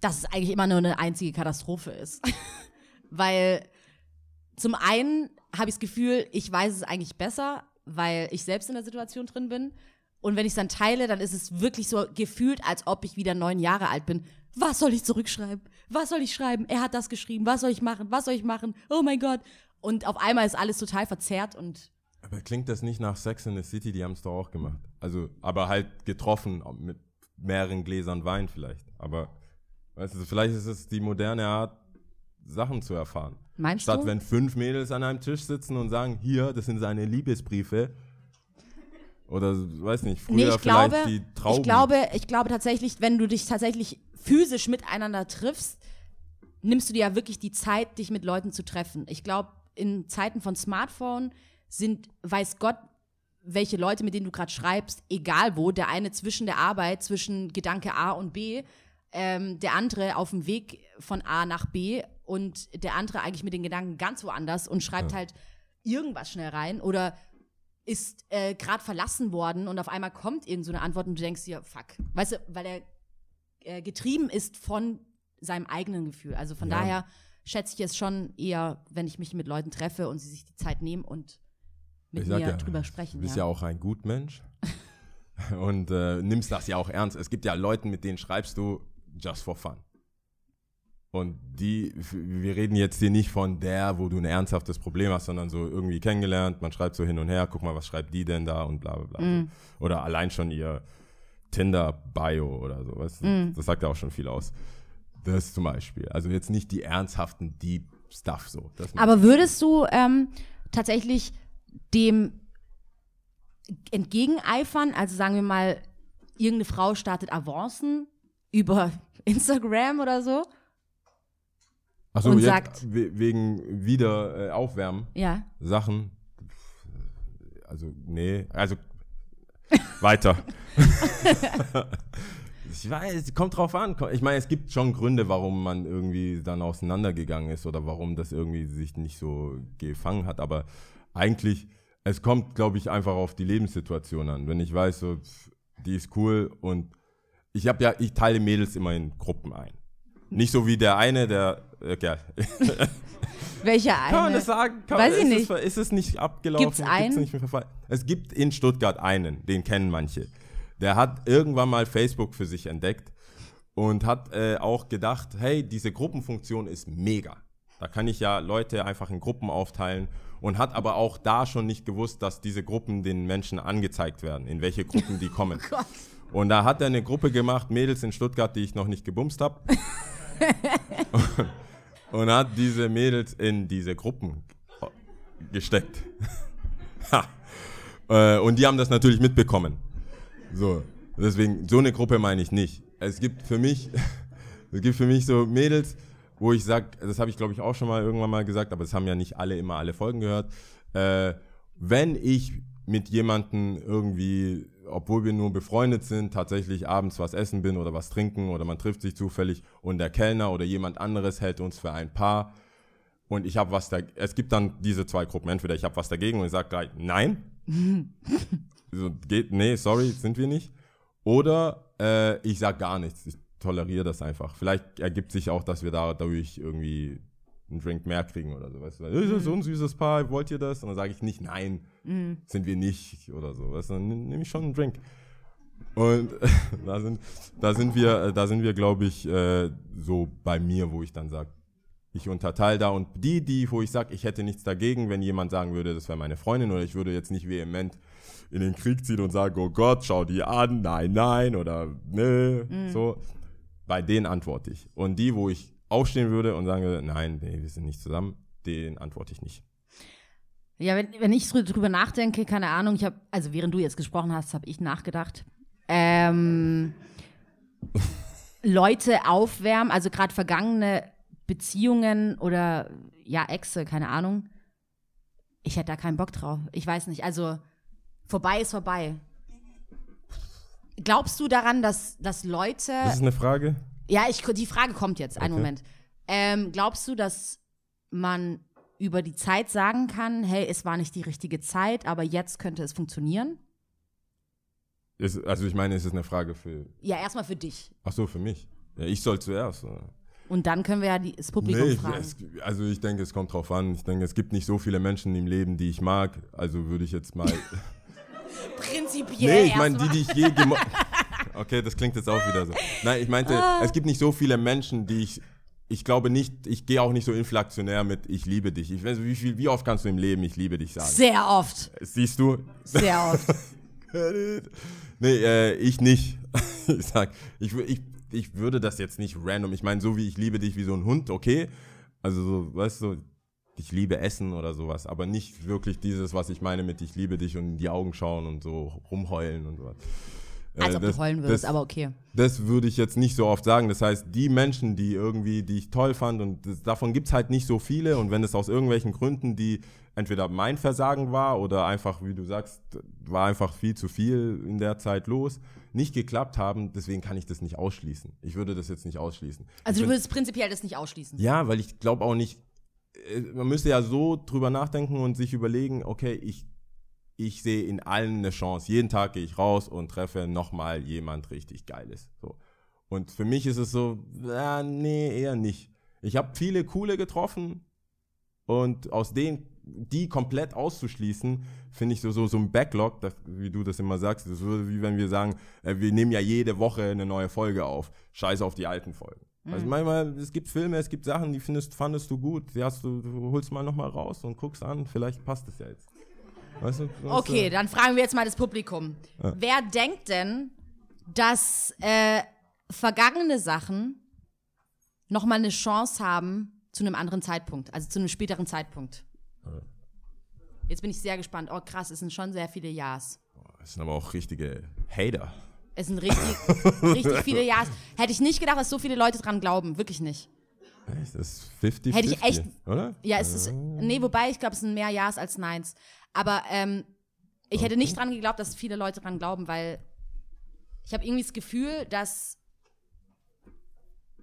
dass es eigentlich immer nur eine einzige Katastrophe ist. weil zum einen habe ich das Gefühl, ich weiß es eigentlich besser, weil ich selbst in der Situation drin bin. Und wenn ich es dann teile, dann ist es wirklich so gefühlt, als ob ich wieder neun Jahre alt bin. Was soll ich zurückschreiben? Was soll ich schreiben? Er hat das geschrieben. Was soll ich machen? Was soll ich machen? Oh mein Gott. Und auf einmal ist alles total verzerrt und Aber klingt das nicht nach Sex in the City? Die haben es doch auch gemacht. Also, aber halt getroffen mit mehreren Gläsern Wein vielleicht. Aber, weißt du, vielleicht ist es die moderne Art, Sachen zu erfahren. meinst Statt du? wenn fünf Mädels an einem Tisch sitzen und sagen, hier, das sind seine Liebesbriefe. Oder, weiß nicht, früher Nee, ich vielleicht glaube, die Trauben. ich glaube, ich glaube tatsächlich, wenn du dich tatsächlich physisch miteinander triffst, nimmst du dir ja wirklich die Zeit, dich mit Leuten zu treffen. Ich glaube, in Zeiten von Smartphone sind, weiß Gott, welche Leute, mit denen du gerade schreibst, egal wo, der eine zwischen der Arbeit, zwischen Gedanke A und B, ähm, der andere auf dem Weg von A nach B und der andere eigentlich mit den Gedanken ganz woanders und schreibt halt irgendwas schnell rein oder ist äh, gerade verlassen worden und auf einmal kommt irgend so eine Antwort und du denkst dir, fuck. Weißt du, weil er äh, getrieben ist von seinem eigenen Gefühl. Also von Ja. daher schätze ich es schon eher, wenn ich mich mit Leuten treffe und sie sich die Zeit nehmen und mit Ich mir ja, drüber sprechen. Du bist ja. ja auch ein Gutmensch und äh, nimmst das ja auch ernst. Es gibt ja Leute, mit denen schreibst du just for fun. Und die, wir reden jetzt hier nicht von der, wo du ein ernsthaftes Problem hast, sondern so irgendwie kennengelernt, man schreibt so hin und her, guck mal, was schreibt die denn da und bla bla bla. Oder allein schon ihr Tinder-Bio oder so. Weißt? du? Das sagt ja auch schon viel aus. Das zum Beispiel. Also jetzt nicht die ernsthaften Deep Stuff so. Aber würdest du ähm, tatsächlich dem entgegeneifern? Also sagen wir mal, irgendeine Frau startet Avancen über Instagram oder so? Achso, und jetzt sagt- we- wegen wieder äh, aufwärmen. Ja. Sachen. Also, nee, also weiter. ich weiß, kommt drauf an. Ich meine, es gibt schon Gründe, warum man irgendwie dann auseinandergegangen ist oder warum das irgendwie sich nicht so gefangen hat. Aber eigentlich, es kommt, glaube ich, einfach auf die Lebenssituation an. Wenn ich weiß, so, die ist cool und ich habe ja, ich teile Mädels immer in Gruppen ein. Nicht so wie der eine, der, ja, Welcher kann man eine? das sagen? Kann, Weiß ich ist nicht. Es, ist es nicht abgelaufen? Gibt's einen? nicht mehr verfallen? Es gibt in Stuttgart einen, den kennen manche. Der hat irgendwann mal Facebook für sich entdeckt und hat äh, auch gedacht, hey, diese Gruppenfunktion ist mega. Da kann ich ja Leute einfach in Gruppen aufteilen und hat aber auch da schon nicht gewusst, dass diese Gruppen den Menschen angezeigt werden, in welche Gruppen die kommen. Gott. Und da hat er eine Gruppe gemacht, Mädels in Stuttgart, die ich noch nicht gebumst habe. und hat diese Mädels in diese Gruppen gesteckt. Äh, und die haben das natürlich mitbekommen. So, deswegen, so eine Gruppe meine ich nicht. Es gibt für mich, es gibt für mich so Mädels, wo ich sage, das habe ich glaube ich auch schon mal irgendwann mal gesagt, aber das haben ja nicht alle immer alle Folgen gehört. Äh, wenn ich mit jemandem irgendwie, obwohl wir nur befreundet sind, tatsächlich abends was essen bin oder was trinken oder man trifft sich zufällig und der Kellner oder jemand anderes hält uns für ein Paar und ich habe was da, es gibt dann diese zwei Gruppen, entweder ich habe was dagegen und ich sage gleich nein, so, geht, nee, sorry, sind wir nicht. Oder äh, ich sag gar nichts. Ich toleriere das einfach. Vielleicht ergibt sich auch, dass wir da dadurch irgendwie einen Drink mehr kriegen oder so. Weißt du, "Äh, so ein süßes Paar, wollt ihr das? Und dann sage ich nicht, nein, sind wir nicht oder so. Weißt du, dann nehme ich schon einen Drink. Und da sind, da sind wir, da sind wir, glaube ich, äh, so bei mir, wo ich dann sage, ich unterteile da und die, die, wo ich sage, ich hätte nichts dagegen, wenn jemand sagen würde, das wäre meine Freundin oder ich würde jetzt nicht vehement in den Krieg ziehen und sagen, oh Gott, schau die an, nein, nein oder nö, so. Bei denen antworte ich. Und die, wo ich aufstehen würde und sagen würde, nein, nee, wir sind nicht zusammen, den antworte ich nicht. Ja, wenn, wenn ich drü- drüber nachdenke, keine Ahnung, ich habe, also während du jetzt gesprochen hast, habe ich nachgedacht. Ähm, Leute aufwärmen, also gerade vergangene Beziehungen oder ja, Exe, keine Ahnung. Ich hätte da keinen Bock drauf. Ich weiß nicht, also vorbei ist vorbei. Glaubst du daran, dass, dass Leute. Das ist eine Frage. Ja, ich, die Frage kommt jetzt, einen Okay. Moment. Ähm, glaubst du, dass man über die Zeit sagen kann, hey, es war nicht die richtige Zeit, aber jetzt könnte es funktionieren? Ist, also ich meine, es ist eine Frage für, Ja, erstmal für dich. ach so, für mich. Ja, ich soll zuerst. Oder? Und dann können wir ja die, das Publikum Nee, ich, fragen. es, also ich denke, es kommt drauf an. Ich denke, es gibt nicht so viele Menschen im Leben, die ich mag. Also würde ich jetzt mal. Prinzipiell. nee, ich meine, die, die ich je gemocht. Okay, das klingt jetzt auch wieder so. Nein, ich meinte, Ah. es gibt nicht so viele Menschen, die ich. Ich glaube nicht, ich gehe auch nicht so inflationär mit ich liebe dich. Ich weiß, wie, viel, wie oft kannst du im Leben ich liebe dich sagen? Sehr oft. Siehst du? Sehr oft. nee, äh, ich nicht. ich sag, ich, ich, ich würde das jetzt nicht random. Ich meine, so wie ich liebe dich wie so ein Hund, okay. Also so, weißt du, ich liebe Essen oder sowas, aber nicht wirklich dieses, was ich meine mit ich liebe dich und in die Augen schauen und so rumheulen und sowas. Äh, Als ob das- du heulen würdest, das- aber okay. das würde ich jetzt nicht so oft sagen. Das heißt, die Menschen, die irgendwie, die ich toll fand, und das, davon gibt's halt nicht so viele. Und wenn es aus irgendwelchen Gründen, die entweder mein Versagen war oder einfach, wie du sagst, war einfach viel zu viel in der Zeit los, nicht geklappt haben, deswegen kann ich das nicht ausschließen. Ich würde das jetzt nicht ausschließen. Also ich du würdest prinzipiell das nicht ausschließen. ja, weil ich glaube auch nicht, äh, man müsste ja so drüber nachdenken und sich überlegen, okay, ich, ich sehe in allen eine Chance. Jeden Tag gehe ich raus und treffe nochmal jemand richtig Geiles. So. Und für mich ist es so, ja, nee, eher nicht. Ich habe viele coole getroffen und aus denen, die komplett auszuschließen, finde ich so, so, so ein Backlog, das, wie du das immer sagst, das ist so wie wenn wir sagen, äh, wir nehmen ja jede Woche eine neue Folge auf. Scheiße auf die alten Folgen. Also manchmal, es gibt Filme, es gibt Sachen, die findest, fandest du gut, die hast du, du holst mal nochmal raus und guckst an, vielleicht passt es ja jetzt. Weißt du? Okay, äh, dann fragen wir jetzt mal das Publikum. Wer denkt denn, dass äh, vergangene Sachen nochmal eine Chance haben zu einem anderen Zeitpunkt, also zu einem späteren Zeitpunkt? Jetzt bin ich sehr gespannt. Oh krass, es sind schon sehr viele Ja's. Das sind aber auch richtige Hater. Es sind richtig, richtig viele Ja's. Hätte ich nicht gedacht, dass so viele Leute dran glauben. Wirklich nicht. Das ist 50 Hätte ich echt- oder? Ja, es ist. Nee, wobei, ich glaube, es sind mehr Ja's als Neins. Aber ähm, ich hätte nicht dran geglaubt, dass viele Leute dran glauben, weil ich habe irgendwie das Gefühl, dass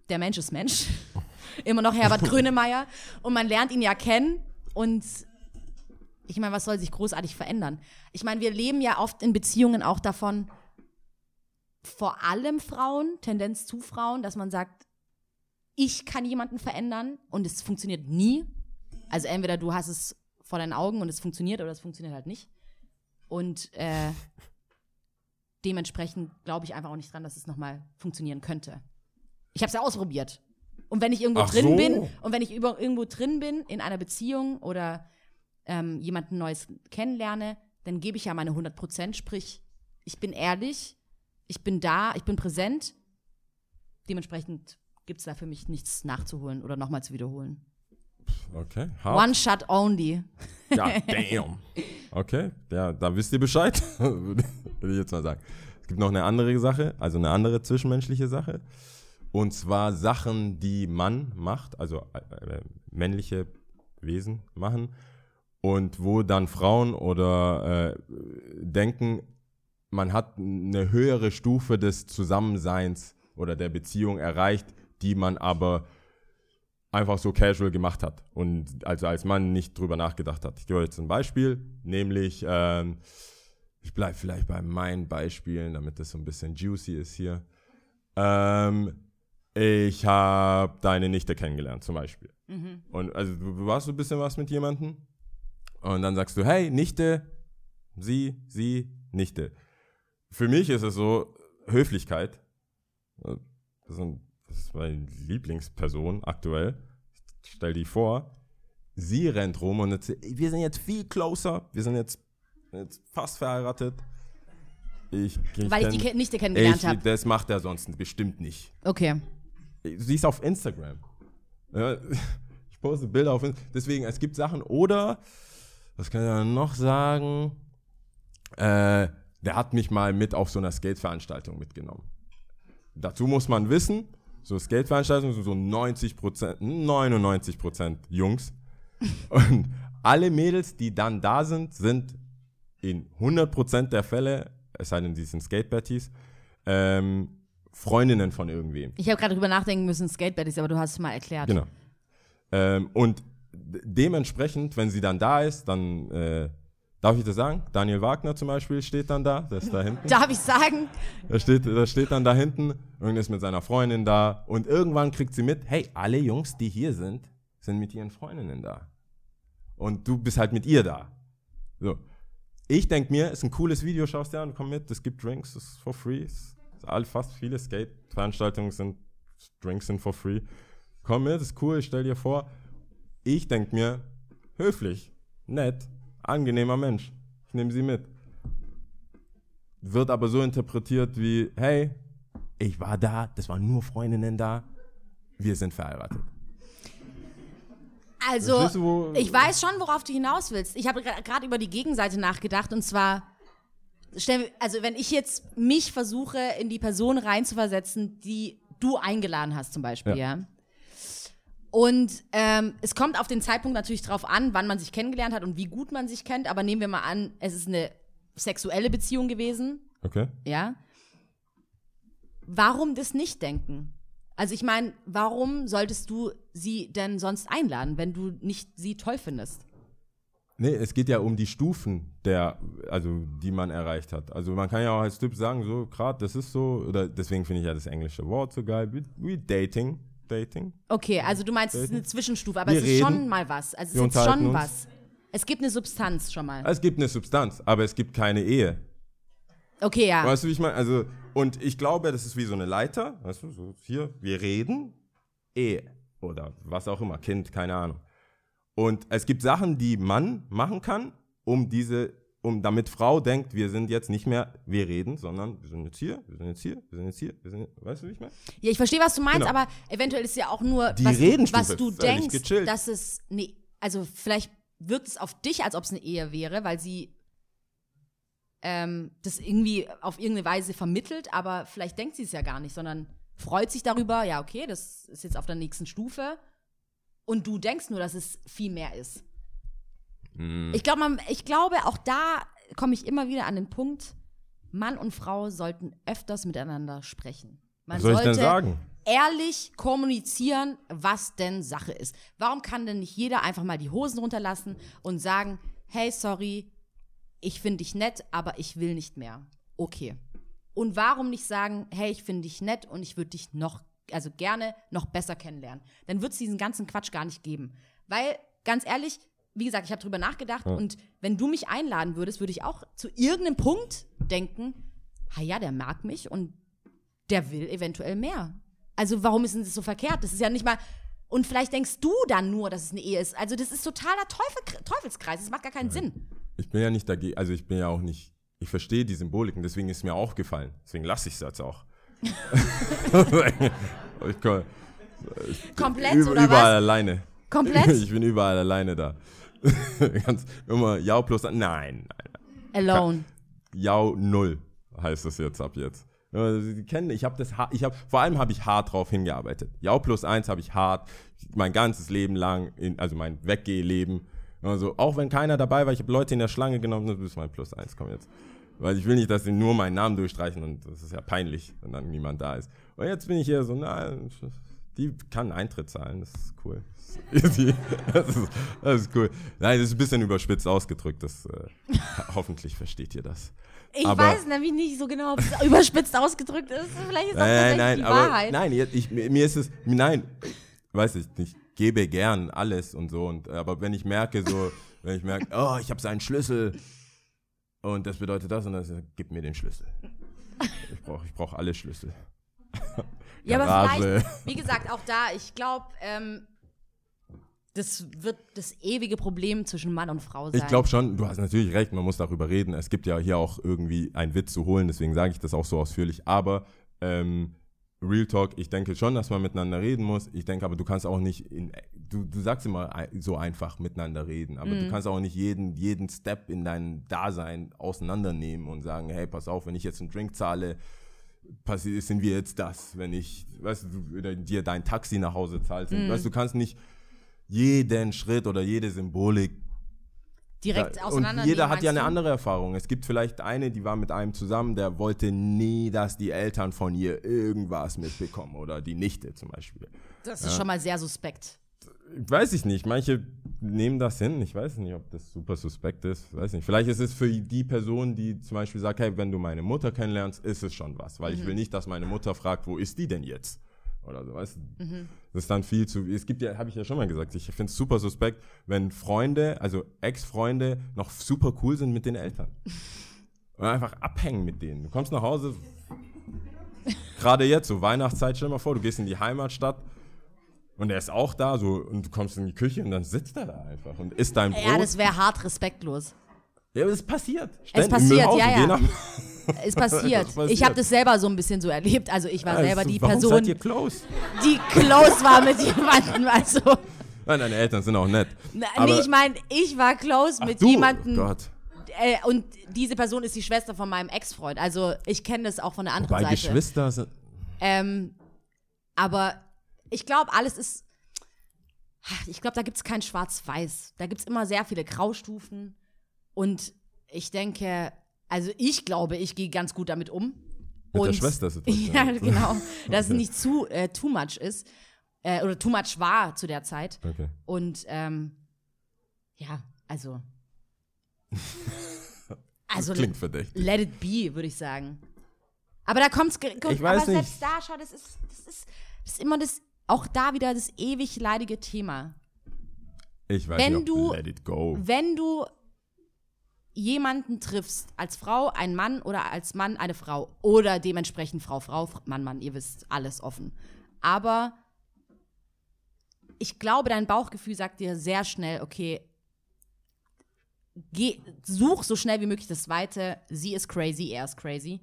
der Mensch ist Mensch. Immer noch Herbert Grönemeyer. Und man lernt ihn ja kennen. Und ich meine, was soll sich großartig verändern? Ich meine, wir leben ja oft in Beziehungen auch davon, vor allem Frauen, Tendenz zu Frauen, dass man sagt, ich kann jemanden verändern und es funktioniert nie. Also entweder du hast es vor deinen Augen und es funktioniert oder es funktioniert halt nicht. Und äh, dementsprechend glaube ich einfach auch nicht dran, dass es nochmal funktionieren könnte. Ich habe es ja ausprobiert. Und wenn ich irgendwo Ach drin so. bin und wenn ich über, irgendwo drin bin in einer Beziehung oder ähm, jemanden Neues kennenlerne, dann gebe ich ja meine 100 Prozent. Sprich, ich bin ehrlich, ich bin da, ich bin präsent. Dementsprechend gibt es da für mich nichts nachzuholen oder nochmal zu wiederholen. Okay. Hart. One shot only. Ja, damn. Okay, ja, da wisst ihr Bescheid, würde ich jetzt mal sagen. Es gibt noch eine andere Sache, also eine andere zwischenmenschliche Sache. Und zwar Sachen, die Mann macht, also äh, äh, männliche Wesen machen. Und wo dann Frauen oder äh, denken, man hat eine höhere Stufe des Zusammenseins oder der Beziehung erreicht, die man aber einfach so casual gemacht hat und also als Mann nicht drüber nachgedacht hat. Ich gebe jetzt ein Beispiel, nämlich, ähm, ich bleibe vielleicht bei meinen Beispielen, damit das so ein bisschen juicy ist hier. Ähm, ich habe deine Nichte kennengelernt, zum Beispiel. Und also du, warst so ein bisschen was mit jemandem und dann sagst du, hey, Nichte, sie, sie, Nichte. Für mich ist es so, Höflichkeit, das ist, ein, das ist meine Lieblingsperson aktuell. Ich stell die vor. Sie rennt rum und "Ey, wir sind jetzt viel closer. Wir sind jetzt, jetzt fast verheiratet. Ich, ich Weil ich die kenn- Nichte kennengelernt habe. Das macht er sonst bestimmt nicht. Okay. Sie ist auf Instagram. Ja, ich poste Bilder auf Instagram. Deswegen, es gibt Sachen. Oder, was kann ich da noch sagen? Äh, der hat mich mal mit auf so einer Skate-Veranstaltung mitgenommen. Dazu muss man wissen, so Skate-Veranstaltungen sind so 90 Prozent, 99 Prozent Jungs. Und alle Mädels, die dann da sind, sind in 100 Prozent der Fälle, es sei denn, die sind Skate-Betties, ähm, Freundinnen von irgendwem. Ich habe gerade drüber nachdenken müssen, Skatebed ist, aber du hast es mal erklärt. Genau. Ähm, und de- dementsprechend, wenn sie dann da ist, dann, äh, darf ich das sagen? Daniel Wagner zum Beispiel steht dann da, der ist da hinten. Darf ich sagen? Der steht, der steht dann da hinten und ist mit seiner Freundin da. Und irgendwann kriegt sie mit, hey, alle Jungs, die hier sind, sind mit ihren Freundinnen da. Und du bist halt mit ihr da. So. Ich denke mir, ist ein cooles Video, schaust dir an, komm mit, es gibt Drinks, es ist for free. Es ist all, fast viele Skate-Veranstaltungen sind, Drinks sind for free. Komm mit, ist cool, stell dir vor. Ich denke mir, höflich, nett, angenehmer Mensch. Ich nehme sie mit wird aber so interpretiert wie, hey, ich war da, das waren nur Freundinnen da, wir sind verheiratet. Also, du, ich weiß schon, worauf du hinaus willst. Ich habe gerade über die Gegenseite nachgedacht und zwar, also wenn ich jetzt mich versuche, in die Person reinzuversetzen, die du eingeladen hast zum Beispiel, ja. Ja. Und ähm, es kommt auf den Zeitpunkt natürlich drauf an, wann man sich kennengelernt hat und wie gut man sich kennt. Aber nehmen wir mal an, es ist eine sexuelle Beziehung gewesen, Okay. ja. Warum das nicht denken? Also ich meine, warum solltest du sie denn sonst einladen, wenn du nicht sie toll findest? Nee, es geht ja um die Stufen, der, also die man erreicht hat. Also man kann ja auch als Typ sagen, so gerade, das ist so, oder deswegen finde ich ja das englische Wort so geil, wie, wie Dating. Dating. Okay, also du meinst, es ist eine Zwischenstufe, aber Wir es ist schon reden. mal was. Also es ist schon uns. was. Es gibt eine Substanz schon mal. Es gibt eine Substanz, aber es gibt keine Ehe. Okay, ja. Weißt du, wie ich meine? Also, und ich glaube, das ist wie so eine Leiter. Weißt du, so hier, wir reden. Ehe oder was auch immer, Kind, keine Ahnung. Und es gibt Sachen, die Mann machen kann, um diese, um damit Frau denkt, wir sind jetzt nicht mehr, wir reden, sondern wir sind jetzt hier, wir sind jetzt hier, wir sind jetzt hier, wir sind, weißt du, wie ich meine? Ja, ich verstehe, was du meinst, Genau. aber eventuell ist ja auch nur, Die was, du, was du denkst, dass es, nee, also vielleicht wirkt es auf dich, als ob es eine Ehe wäre, weil sie ähm, das irgendwie auf irgendeine Weise vermittelt, aber vielleicht denkt sie es ja gar nicht, sondern freut sich darüber, ja, okay, das ist jetzt auf der nächsten Stufe und du denkst nur, dass es viel mehr ist. Mm. Ich, glaub, man, ich glaube, auch da komme ich immer wieder an den Punkt, Mann und Frau sollten öfters miteinander sprechen. Man Was soll ich denn sollte sagen? ehrlich kommunizieren, was denn Sache ist. Warum kann denn nicht jeder einfach mal die Hosen runterlassen und sagen, hey, sorry, ich finde dich nett, aber ich will nicht mehr. Okay. Und warum nicht sagen, hey, ich finde dich nett und ich würde dich noch, also gerne noch besser kennenlernen? Dann wird es diesen ganzen Quatsch gar nicht geben. Weil, ganz ehrlich, wie gesagt, ich habe drüber nachgedacht und wenn du mich einladen würdest, würde ich auch zu irgendeinem Punkt denken, ha ja, der mag mich und der will eventuell mehr. Also warum ist denn das so verkehrt? Das ist ja nicht mal. Und vielleicht denkst du dann nur, dass es eine Ehe ist. Also das ist totaler Teufel, Teufelskreis. Das macht gar keinen Sinn. Ich bin ja nicht dagegen, also ich bin ja auch nicht, ich verstehe die Symboliken, deswegen ist mir aufgefallen. Deswegen lasse ich es jetzt auch. ich komm, Komplett über, oder überall was? alleine. Komplett? Ich bin überall alleine da. Ganz immer Jau plus, nein, nein, Alone. Jau null heißt es jetzt ab jetzt. Sie kennen, ich habe das, ich habe, vor allem habe ich hart drauf hingearbeitet. Jau plus eins habe ich hart, mein ganzes Leben lang, in, also mein Weggehleben. Also auch wenn keiner dabei war, ich habe Leute in der Schlange genommen, du bist mein plus eins, komm jetzt. Weil ich will nicht, dass sie nur meinen Namen durchstreichen und das ist ja peinlich, wenn dann niemand da ist. Und jetzt bin ich hier so, nein, die kann Eintritt zahlen, das ist cool. Das ist, das ist, das ist cool. Nein, das ist ein bisschen überspitzt ausgedrückt, das, äh, hoffentlich versteht ihr das. Ich Aber- weiß nämlich nicht so genau, ob es überspitzt ausgedrückt ist. Vielleicht ist das Nein, nein, die aber Wahrheit. nein, ich, mir mir ist es, nein, weiß ich nicht, gebe gern alles und so, und, aber wenn ich merke so, wenn ich merke, oh, ich habe seinen Schlüssel und das bedeutet das und das, gib mir den Schlüssel. Ich brauche ich brauch alle Schlüssel. Ja, aber vielleicht, wie gesagt, auch da, ich glaube, ähm, das wird das ewige Problem zwischen Mann und Frau sein. Ich glaube schon, du hast natürlich recht, man muss darüber reden. Es gibt ja hier auch irgendwie einen Witz zu holen, deswegen sage ich das auch so ausführlich. Aber ähm, Real Talk, ich denke schon, dass man miteinander reden muss. Ich denke aber, du kannst auch nicht, in, du, du sagst immer so einfach miteinander reden, aber du kannst auch nicht jeden, jeden Step in dein Dasein auseinandernehmen und sagen, hey, pass auf, wenn ich jetzt einen Drink zahle, passi- sind wir jetzt das, wenn ich, weißt du, dir dein Taxi nach Hause zahlst. Weißt du, du kannst nicht jeden Schritt oder jede Symbolik direkt ja, auseinander. Und jeder hat ja eine du? andere Erfahrung. Es gibt vielleicht eine, die war mit einem zusammen, der wollte nie, dass die Eltern von ihr irgendwas mitbekommen. Oder die Nichte zum Beispiel. Das ist schon mal sehr suspekt. Weiß ich nicht. Manche nehmen das hin. Ich weiß nicht, ob das super suspekt ist. Weiß nicht. Vielleicht ist es für die Person, die zum Beispiel sagt, hey, wenn du meine Mutter kennenlernst, ist es schon was. Weil ich will nicht, dass meine Mutter fragt, wo ist die denn jetzt? Oder so, weißt du? Das ist dann viel zu. Es gibt ja, habe ich ja schon mal gesagt, ich finde es super suspekt, wenn Freunde, also Ex-Freunde, noch super cool sind mit den Eltern. Und einfach abhängen mit denen. Du kommst nach Hause, gerade jetzt, so Weihnachtszeit, stell dir mal vor, du gehst in die Heimatstadt und er ist auch da, so, und du kommst in die Küche und dann sitzt er da einfach und isst dein Brot. Ja, das wäre hart respektlos. ja, aber das passiert. Es Ständig. passiert, ja, ja. Ist passiert. Passiert. Ich habe das selber so ein bisschen so erlebt. Also ich war selber Also, die warum Person, seid ihr close? die close war mit jemandem. Also, Nein, deine Eltern sind auch nett. na, nee, ich meine, ich war close Ach, mit du, jemandem. Oh Gott. Äh, und diese Person ist die Schwester von meinem Ex-Freund. Also ich kenne das auch von der anderen Bei Seite. Geschwister sind. Ähm, aber ich glaube, alles ist. Ich glaube, da gibt es kein Schwarz-Weiß. Da gibt es immer sehr viele Graustufen. Und ich denke, also ich glaube, ich gehe ganz gut damit um. Mit der Und- Schwestersituation. Ja, genau. Dass es nicht zu äh, too much ist. Äh, oder too much war zu der Zeit. Okay. Und ähm, ja, also. Also Klingt verdächtig. let it be, würde ich sagen. Aber da kommt's. Ich aber weiß selbst nicht. da, schau, das ist, das ist, das ist immer das, auch da wieder das ewig leidige Thema. Ich weiß Wenn nicht, ob du- Let it go. Wenn du jemanden triffst, als Frau ein Mann oder als Mann eine Frau oder dementsprechend Frau, Frau, Mann, Mann, ihr wisst alles offen. Aber ich glaube, dein Bauchgefühl sagt dir sehr schnell, okay, geh, such so schnell wie möglich das Zweite. Sie ist crazy, er ist crazy.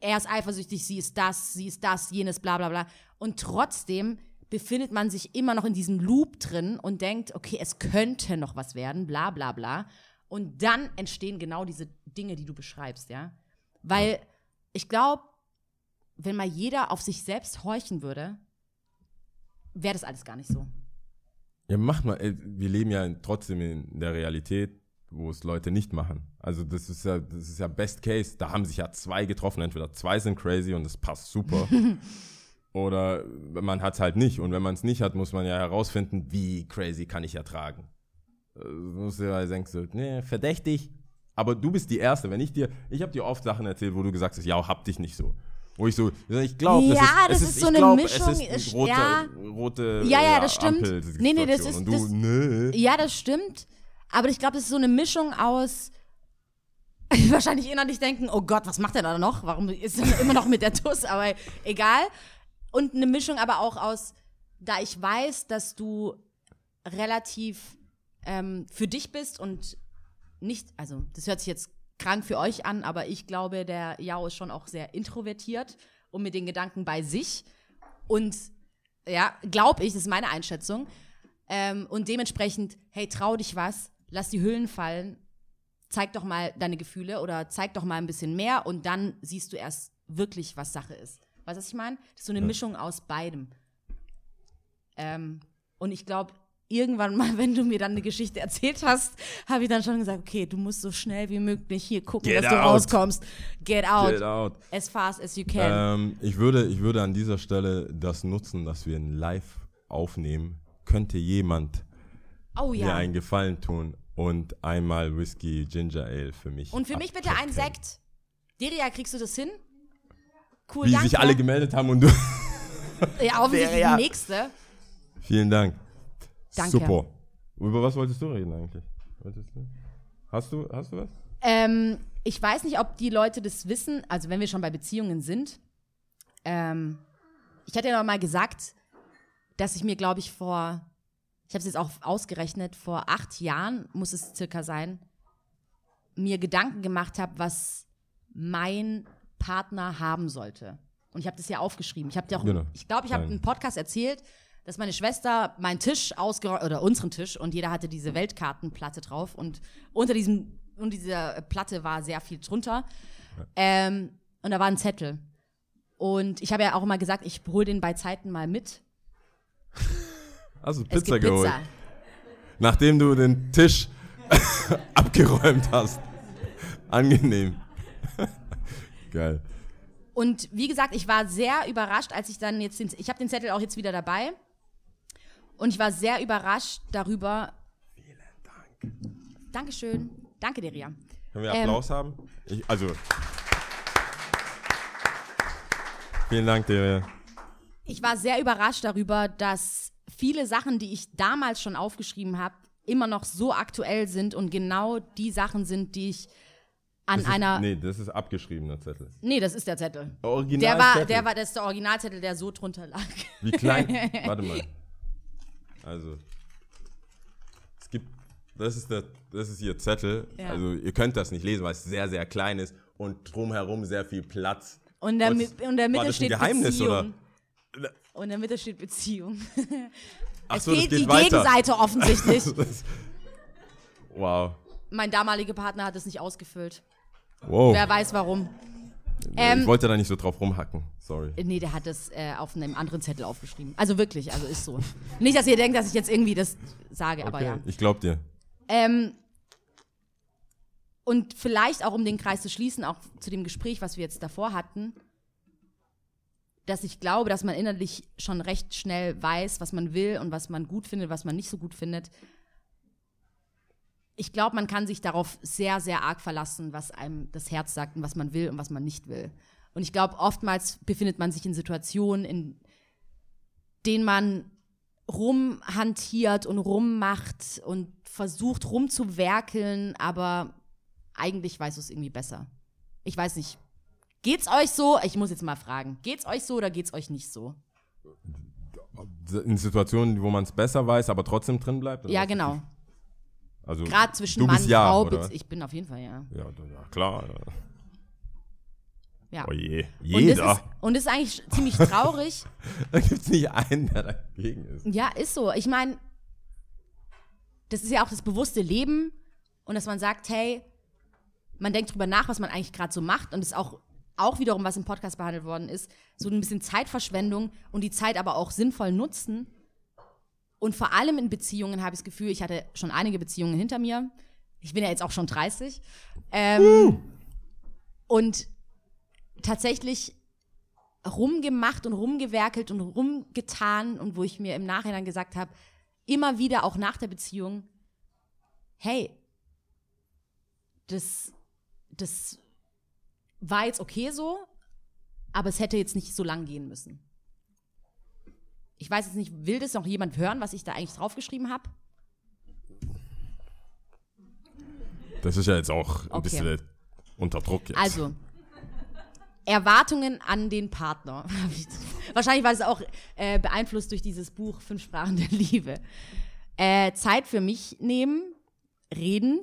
Er ist eifersüchtig, sie ist das, sie ist das, jenes, bla bla bla. Und trotzdem befindet man sich immer noch in diesem Loop drin und denkt, okay, es könnte noch was werden, bla bla bla. Und dann entstehen genau diese Dinge, die du beschreibst, ja. Weil ich glaube, wenn mal jeder auf sich selbst horchen würde, wäre das alles gar nicht so. Ja, mach mal. Wir leben ja trotzdem in der Realität, wo es Leute nicht machen. Also das ist ja, das ist ja Best Case. Da haben sich ja zwei getroffen. Entweder zwei sind crazy und es passt super. oder man hat es halt nicht. Und wenn man es nicht hat, muss man ja herausfinden, wie crazy kann ich ertragen. Äh, Du musst dir halt denken, so, nee, verdächtig. Aber du bist die Erste. Wenn ich dir, ich habe dir oft Sachen erzählt, wo du gesagt hast, ja, hab dich nicht so. Wo ich so, ich glaube, Ja, das ist, ist es so eine glaub, Mischung, Es ist ist- rote, ja. rote Ja, ja, äh, das stimmt. Ampel- Nee, nee, das ist- Und du, nö. Ja, das stimmt. Aber ich glaube, das ist so eine Mischung aus. Wahrscheinlich innerlich denken, oh Gott, was macht er da noch? Warum ist er immer noch mit der Tuss? Aber egal. Und eine Mischung aber auch aus, da ich weiß, dass du relativ ähm, für dich bist und nicht, also das hört sich jetzt krank für euch an, aber ich glaube, der Yao ist schon auch sehr introvertiert und mit den Gedanken bei sich. Und ja, glaube ich, das ist meine Einschätzung. Ähm, und dementsprechend, hey, trau dich was, lass die Hüllen fallen, zeig doch mal deine Gefühle oder zeig doch mal ein bisschen mehr und dann siehst du erst wirklich, was Sache ist. Weißt du, was ich meine? Das ist so eine Mischung aus beidem. Ähm, und ich glaube, irgendwann mal, wenn du mir dann eine Geschichte erzählt hast, habe ich dann schon gesagt, okay, du musst so schnell wie möglich hier gucken, Get dass du out. rauskommst. Get out. Get out. As fast as you can. Ähm, ich, würde, ich würde an dieser Stelle das nutzen, dass wir ein Live aufnehmen. Könnte jemand oh mir ja. einen Gefallen tun und einmal Whisky Ginger Ale für mich Und für mich bitte ein? Sekt. Deria, kriegst du das hin? Cool, Wie danke. sich alle gemeldet haben und du. Ja, offensichtlich Ja. die nächste. Vielen Dank. Danke. Super. Über was wolltest du reden eigentlich? Hast du, hast du was? Ähm, ich weiß nicht, ob die Leute das wissen, also wenn wir schon bei Beziehungen sind. Ähm, ich hatte ja noch mal gesagt, dass ich mir, glaube ich, vor, ich habe es jetzt auch ausgerechnet, vor acht Jahren muss es circa sein, mir Gedanken gemacht habe, was mein Partner haben sollte. Und ich habe das ja aufgeschrieben. Ich habe dir auch, Genau. ich glaube, ich habe einen Podcast erzählt, dass meine Schwester meinen Tisch ausgeräumt, oder unseren Tisch, und jeder hatte diese Weltkartenplatte drauf. Und unter diesem, und dieser Platte war sehr viel drunter. Ähm, und da war ein Zettel. Und ich habe ja auch immer gesagt, ich hole den bei Zeiten mal mit. Es Pizza geholt? Pizza. Nachdem du den Tisch abgeräumt hast. Angenehm. Geil. Und wie gesagt, ich war sehr überrascht, als ich dann jetzt den, ich habe den Zettel auch jetzt wieder dabei. Und ich war sehr überrascht darüber. Vielen Dank. Dankeschön. Danke, Deria. Können wir Ähm, Applaus haben? Ich, also. Vielen Dank dir. Ich war sehr überrascht darüber, dass viele Sachen, die ich damals schon aufgeschrieben habe, immer noch so aktuell sind und genau die Sachen sind, die ich an Das ist, einer. Nee. nee, das ist abgeschriebener Zettel. das ist der Zettel. Original Der war, Zettel. der war, das ist der Originalzettel, der so drunter lag. Wie klein? Warte mal. Also. Es gibt. Das ist, der, das ist ihr Zettel. Ja. Also, ihr könnt das nicht lesen, weil es sehr, sehr klein ist und drumherum sehr viel Platz. Und in der, Mi- in der Mitte steht Geheimnis, Beziehung. oder? Und in der Mitte steht Beziehung. Ach es so, fehlt geht die weiter. Gegenseite offensichtlich. Wow. mein damaliger Partner hat es nicht ausgefüllt. Wow. Wer weiß warum. ich Ähm, wollte da nicht so drauf rumhacken. Sorry. nee, der hat es äh, auf einem anderen Zettel aufgeschrieben. Also wirklich, also ist so. Nicht, dass ihr denkt, dass ich jetzt irgendwie das sage, aber Okay, ja. Ich glaub dir. Ähm, und vielleicht auch, um den Kreis zu schließen, auch zu dem Gespräch, was wir jetzt davor hatten, dass ich glaube, dass man innerlich schon recht schnell weiß, was man will und was man gut findet, was man nicht so gut findet. Ich glaube, man kann sich darauf sehr, sehr arg verlassen, was einem das Herz sagt und was man will und was man nicht will. Und ich glaube, oftmals befindet man sich in Situationen, in denen man rumhantiert und rummacht und versucht rumzuwerkeln, aber eigentlich weißt du es irgendwie besser. Ich weiß nicht. Geht's euch so? Ich muss jetzt mal fragen. Geht's euch so oder geht's euch nicht so? in Situationen, wo man es besser weiß, aber trotzdem drin bleibt? Ja, genau. Also, Gerade zwischen Mann und ja, Frau. oder? Ich bin auf jeden Fall, ja. Ja, ja klar. ja. Oh je. Und das, Jeder. ist, und das ist eigentlich ziemlich traurig. Da gibt es nicht einen, der dagegen ist. Ja, ist so. Ich meine, das ist ja auch das bewusste Leben und dass man sagt, hey, man denkt drüber nach, was man eigentlich gerade so macht und es ist auch, auch wiederum, was im Podcast behandelt worden ist, so ein bisschen Zeitverschwendung und die Zeit aber auch sinnvoll nutzen. Und vor allem in Beziehungen habe ich das Gefühl, ich hatte schon einige Beziehungen hinter mir. Ich bin ja jetzt auch schon 30. Ähm, Und tatsächlich rumgemacht und rumgewerkelt und rumgetan und wo ich mir im Nachhinein gesagt habe, immer wieder auch nach der Beziehung, hey, das, das war jetzt okay so, aber es hätte jetzt nicht so lang gehen müssen. Ich weiß jetzt nicht, will das noch jemand hören, was ich da eigentlich draufgeschrieben habe? Das ist ja jetzt auch ein Okay. bisschen unter Druck jetzt. Also, Erwartungen an den Partner. Wahrscheinlich war es auch äh, beeinflusst durch dieses Buch Fünf Sprachen der Liebe. Äh, Zeit für mich nehmen, reden,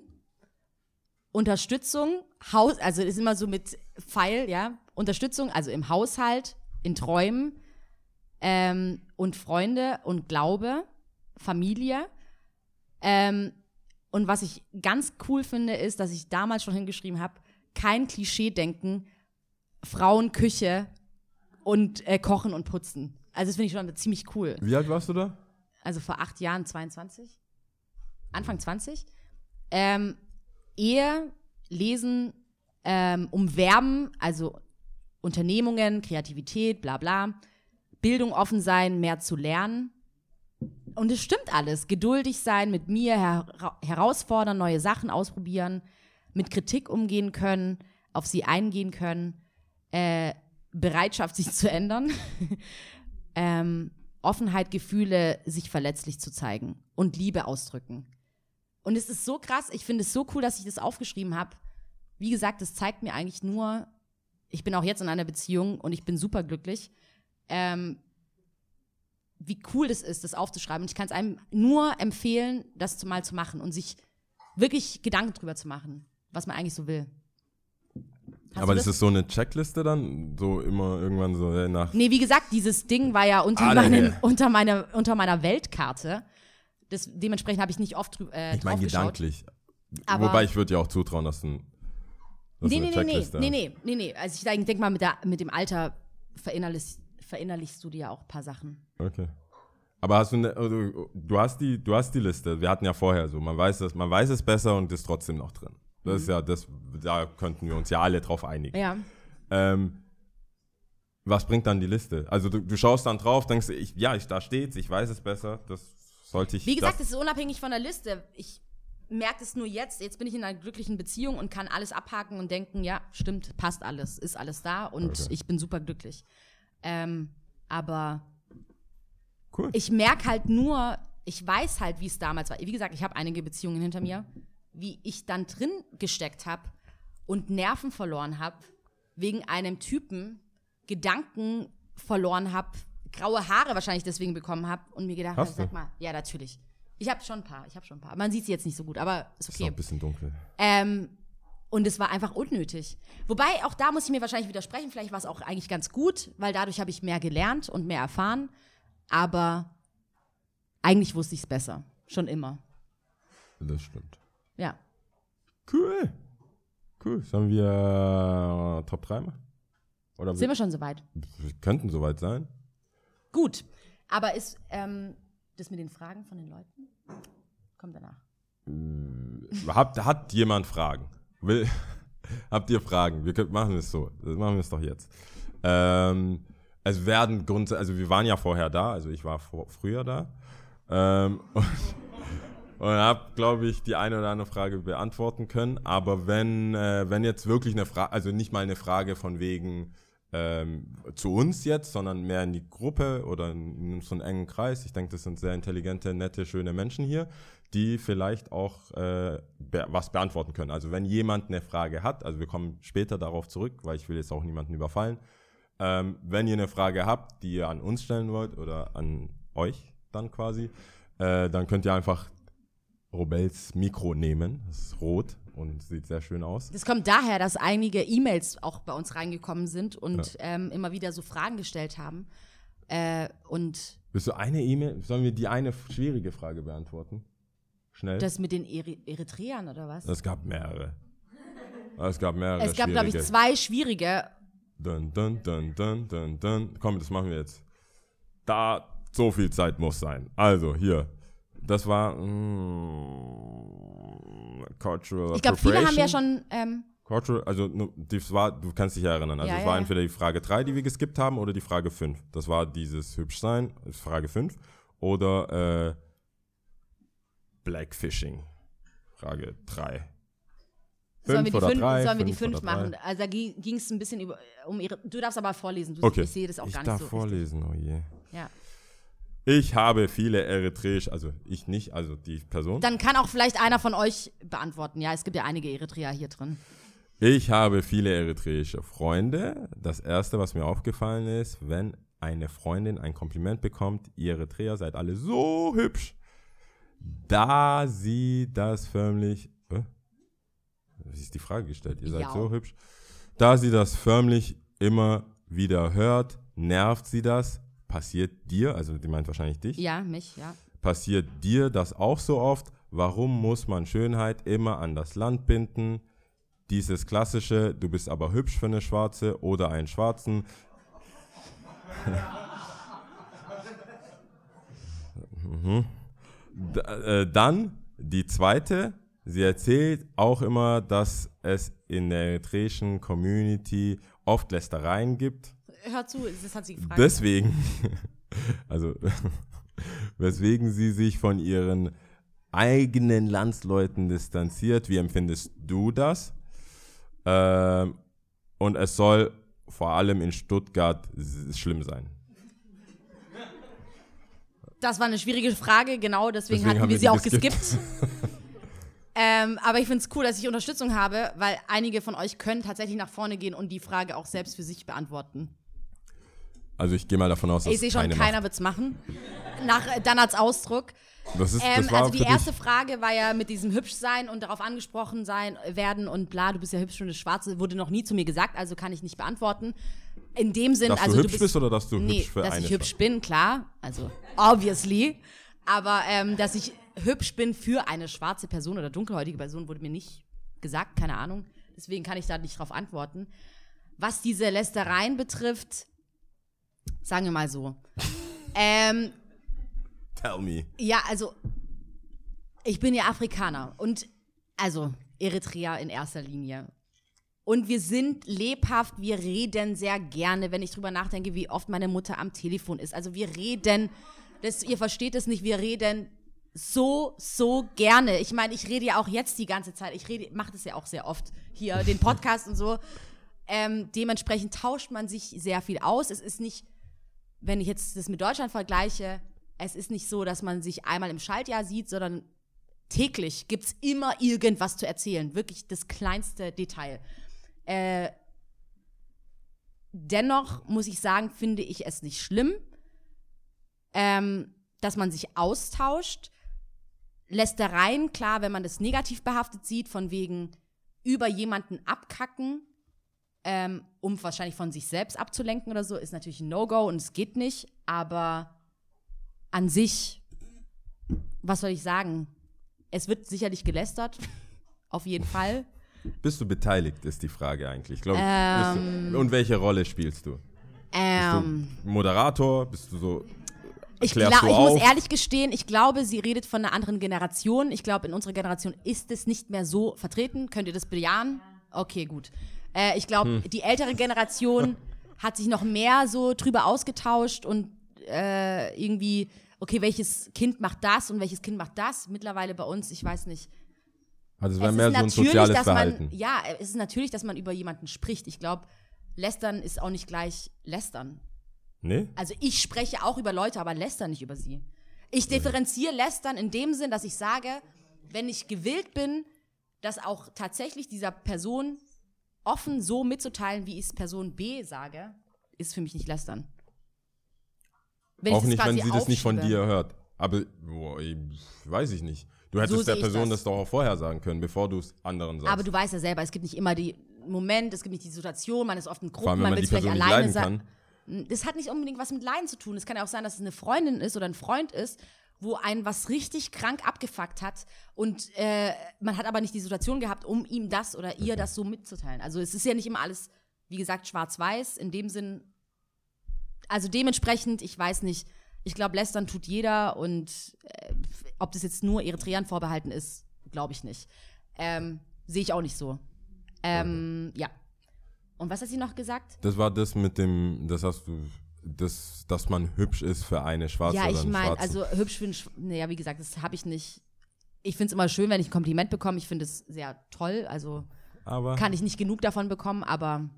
Unterstützung, Haus, also ist immer so mit Pfeil, ja, Unterstützung, also im Haushalt, in Träumen ähm, und Freunde und Glaube, Familie. Ähm, und was ich ganz cool finde, ist, dass ich damals schon hingeschrieben habe, kein Klischee-Denken, Frauen, Küche und äh, Kochen und Putzen. Also das finde ich schon ziemlich cool. Wie alt warst du da? Also vor acht Jahren, 22, Anfang 20. Ähm, Ehe, Lesen, ähm, umwerben, also Unternehmungen, Kreativität, bla bla. Bildung offen sein, mehr zu lernen. Und es stimmt alles. Geduldig sein, mit mir hera herausfordern, neue Sachen ausprobieren, mit Kritik umgehen können, auf sie eingehen können, äh, Bereitschaft, sich zu ändern, ähm, Offenheit, Gefühle, sich verletzlich zu zeigen und Liebe ausdrücken. Und es ist so krass, ich finde es so cool, dass ich das aufgeschrieben habe. Wie gesagt, es zeigt mir eigentlich nur, ich bin auch jetzt in einer Beziehung und ich bin super glücklich. Ähm, wie cool das ist, das aufzuschreiben. Und ich kann es einem nur empfehlen, das mal zu machen und sich wirklich Gedanken drüber zu machen, was man eigentlich so will. Hast Aber das ist so eine Checkliste dann? So immer irgendwann so nach. Nee, wie gesagt, dieses Ding war ja unter, Ah, meinen, nee. unter, meiner, unter meiner Weltkarte. Das, dementsprechend habe ich nicht oft drü äh, Ich meine gedanklich. Aber- Wobei ich würde dir auch zutrauen, dass du, ein- dass Nee, nee, nee, nee, nee, nee, nee, nee. Also ich denke denk mal, mit, der, mit dem Alter verinnerlichst, verinnerlichst du dir ja auch ein paar Sachen. Okay. Aber hast du eine, also, du hast die, du hast die Liste. Wir hatten ja vorher so, man weiß das, man weiß es besser und ist trotzdem noch drin. Das ist ja das, da könnten wir uns ja alle drauf einigen. Ja. Ähm, was bringt dann die Liste? Also du, du schaust dann drauf, denkst, ich, ja, ich, da steht's, ich weiß es besser, das sollte ich. Wie gesagt, das, es ist unabhängig von der Liste. Ich merke es nur jetzt. Jetzt bin ich in einer glücklichen Beziehung und kann alles abhaken und denken, ja, stimmt, passt alles, ist alles da und Okay. ich bin super glücklich. Ähm, aber cool. ich merke halt nur, ich weiß halt, wie es damals war. Wie gesagt, ich habe einige Beziehungen hinter mir, wie ich dann drin gesteckt habe und Nerven verloren habe, wegen einem Typen Gedanken verloren habe, graue Haare wahrscheinlich deswegen bekommen habe und mir gedacht habe, sag mal, ja, natürlich. Ich habe schon ein paar, ich habe schon ein paar. Man sieht sie jetzt nicht so gut, aber ist ist okay. ein bisschen dunkel. Ähm, und es war einfach unnötig. Wobei, auch da muss ich mir wahrscheinlich widersprechen. Vielleicht war es auch eigentlich ganz gut, weil dadurch habe ich mehr gelernt und mehr erfahren. Aber eigentlich wusste ich es besser. Schon immer. Das stimmt. Ja. Cool. Cool. Sollen wir äh, Top 3 machen? Oder Sind wir schon soweit? wir könnten soweit sein. Gut. Aber ist ähm, das mit den Fragen von den Leuten? Kommt danach. Habt, hat jemand Fragen? Will, habt ihr Fragen? Wir können, machen es so. Das machen wir es doch jetzt. Ähm, es werden Grund, also wir waren ja vorher da, also ich war vor, früher da. Ähm, und und habe, glaube ich, die eine oder andere Frage beantworten können. Aber wenn, äh, wenn jetzt wirklich eine Frage, also nicht mal eine Frage von wegen ähm, zu uns jetzt, sondern mehr in die Gruppe oder in, in so einen engen Kreis. Ich denke, das sind sehr intelligente, nette, schöne Menschen hier, die vielleicht auch äh, be was beantworten können. Also wenn jemand eine Frage hat, also wir kommen später darauf zurück, weil ich will jetzt auch niemanden überfallen. Ähm, wenn ihr eine Frage habt, die ihr an uns stellen wollt oder an euch dann quasi, äh, dann könnt ihr einfach Robels Mikro nehmen. Das ist rot und sieht sehr schön aus. Das kommt daher, dass einige E-Mails auch bei uns reingekommen sind und ähm, immer wieder so Fragen gestellt haben. Äh, und Willst du eine E-Mail? Sollen wir die eine schwierige Frage beantworten? Schnell. das mit den Eri Eritreern oder was? es gab mehrere. Es gab mehrere. es gab, glaube ich, zwei schwierige. Dun, dun, dun, dun, dun, dun. Komm, das machen wir jetzt. Da, so viel Zeit muss sein. Also, hier. Das war mm, Cultural Ich glaube, viele haben ja schon. Ähm, Cultural, also das war, du kannst dich ja erinnern. Also es ja, war ja. entweder die Frage 3, die wir geskippt haben, oder die Frage 5. Das war dieses Hübschsein, das ist Frage 5. Oder äh, Blackfishing. Frage 3. sollen wir die fünf, drei, sollen wir die fünf oder drei? machen? Also da ging es ein bisschen über, um ihre. Du darfst aber vorlesen. Du, Okay. Ich sehe das auch ich gar darf nicht so. vorlesen, oh je. Richtig. Ja. Ich habe viele eritreisch, also ich nicht, also die Person. Dann kann auch vielleicht einer von euch beantworten. Ja, es gibt ja einige Eritreer hier drin. Ich habe viele eritreische Freunde. Das erste, was mir aufgefallen ist, wenn eine Freundin ein Kompliment bekommt, ihr Eritreer seid alle so hübsch, da sie das förmlich, äh? wie ist die Frage gestellt? Ihr seid Ja. so hübsch. Da sie das förmlich immer wieder hört, nervt sie das. Passiert dir, also die meint wahrscheinlich dich, Ja, mich, ja. Passiert dir das auch so oft? Warum muss man Schönheit immer an das Land binden? Dieses klassische, du bist aber hübsch für eine Schwarze oder einen Schwarzen. mhm. Äh, dann die zweite, sie erzählt auch immer, dass es in der eritreischen Community oft Lästereien gibt. Hör zu, das hat sie gefragt. Deswegen, also, weswegen sie sich von ihren eigenen Landsleuten distanziert. Wie empfindest du das? Ähm, und es soll vor allem in Stuttgart schlimm sein. Das war eine schwierige Frage, genau, deswegen, Deswegen hatten wir sie auch geskippt. ähm, aber ich finde es cool, dass ich Unterstützung habe, weil einige von euch können tatsächlich nach vorne gehen und die Frage auch selbst für sich beantworten. Also ich gehe mal davon aus, dass Ich sehe schon, keine keiner wird es machen. Nach äh, Dannats Ausdruck. Das, ist, Ähm, das war also die erste Frage war ja mit diesem Hübschsein und darauf angesprochen sein werden und bla, du bist ja hübsch und eine Schwarze, wurde noch nie zu mir gesagt, also kann ich nicht beantworten. In dem Sinn, dass also du du hübsch bist, bist oder dass du nee, hübsch für dass eine ich hübsch bin, klar, also obviously, aber ähm, dass ich hübsch bin für eine schwarze Person oder dunkelhäutige Person wurde mir nicht gesagt, keine Ahnung. Deswegen kann ich da nicht drauf antworten. Was diese Lästereien betrifft, sagen wir mal so. ähm, Tell me. ja, also ich bin ja Afrikaner und also Eritreer in erster Linie. Und wir sind lebhaft, wir reden sehr gerne, wenn ich drüber nachdenke, wie oft meine Mutter am Telefon ist. Also wir reden, das, ihr versteht es nicht, wir reden so, so gerne. Ich meine, ich rede ja auch jetzt die ganze Zeit. Ich rede, mache das ja auch sehr oft hier, den Podcast und so. Ähm, dementsprechend tauscht man sich sehr viel aus. Es ist nicht, wenn ich jetzt das mit Deutschland vergleiche, es ist nicht so, dass man sich einmal im Schaltjahr sieht, sondern täglich gibt es immer irgendwas zu erzählen. Wirklich das kleinste Detail. Äh, dennoch muss ich sagen, finde ich es nicht schlimm, ähm, dass man sich austauscht. Lästereien, klar, wenn man das negativ behaftet sieht, von wegen über jemanden abkacken, ähm, um wahrscheinlich von sich selbst abzulenken oder so, ist natürlich ein No-Go und es geht nicht. Aber an sich, was soll ich sagen? Es wird sicherlich gelästert, auf jeden Fall. Bist du beteiligt, ist die Frage eigentlich. Glaub, ich. Ähm. bist du, und welche Rolle spielst du? Bist Ähm, du Moderator? Bist du so. ich klärst gla- du ich muss ehrlich gestehen, ich glaube, sie redet von einer anderen Generation. Ich glaube, in unserer Generation ist es nicht mehr so vertreten. Könnt ihr das bejahen? Okay, gut. Äh, ich glaube, Hm. die ältere Generation hat sich noch mehr so drüber ausgetauscht und äh, irgendwie, okay, welches Kind macht das und welches Kind macht das? Mittlerweile bei uns, ich weiß nicht. Also es war Es mehr so ein soziales Verhalten. man, ja, es ist natürlich, dass man über jemanden spricht. Ich glaube, lästern ist auch nicht gleich lästern. nee? Also ich spreche auch über Leute, aber läster nicht über sie. Ich differenziere lästern in dem Sinn, dass ich sage, wenn ich gewillt bin, das auch tatsächlich dieser Person offen so mitzuteilen, wie ich es Person B sage, ist für mich nicht lästern. Wenn Auch nicht, wenn sie das nicht von dir hört. Aber, boah, ich, weiß ich nicht. Du hättest So der Person das. das. doch auch vorher sagen können, bevor du es anderen sagst. Aber du weißt ja selber, es gibt nicht immer die Moment, es gibt nicht die Situation, man ist oft in Gruppen, allem, wenn man man will es vielleicht alleine sein. kann. Das hat nicht unbedingt was mit Leiden zu tun. Es kann ja auch sein, dass es eine Freundin ist oder ein Freund ist, wo ein was richtig krank abgefuckt hat und äh, man hat aber nicht die Situation gehabt, um ihm das oder ihr das so mitzuteilen. Also es ist ja nicht immer alles, wie gesagt, schwarz-weiß. In dem Sinn, also dementsprechend, ich weiß nicht, ich glaube, lästern tut jeder und äh, ob das jetzt nur Eritreern vorbehalten ist, glaube ich nicht. Ähm, Sehe ich auch nicht so. Ähm, ja. Und was hat sie noch gesagt? Das war das mit dem, das hast du, das, dass man hübsch ist für eine Schwarze Ja, ich meine, also hübsch für ein, naja, wie gesagt, das habe ich nicht. Ich finde es immer schön, wenn ich ein Kompliment bekomme. Ich finde es sehr toll. Also aber, kann ich nicht genug davon bekommen, aber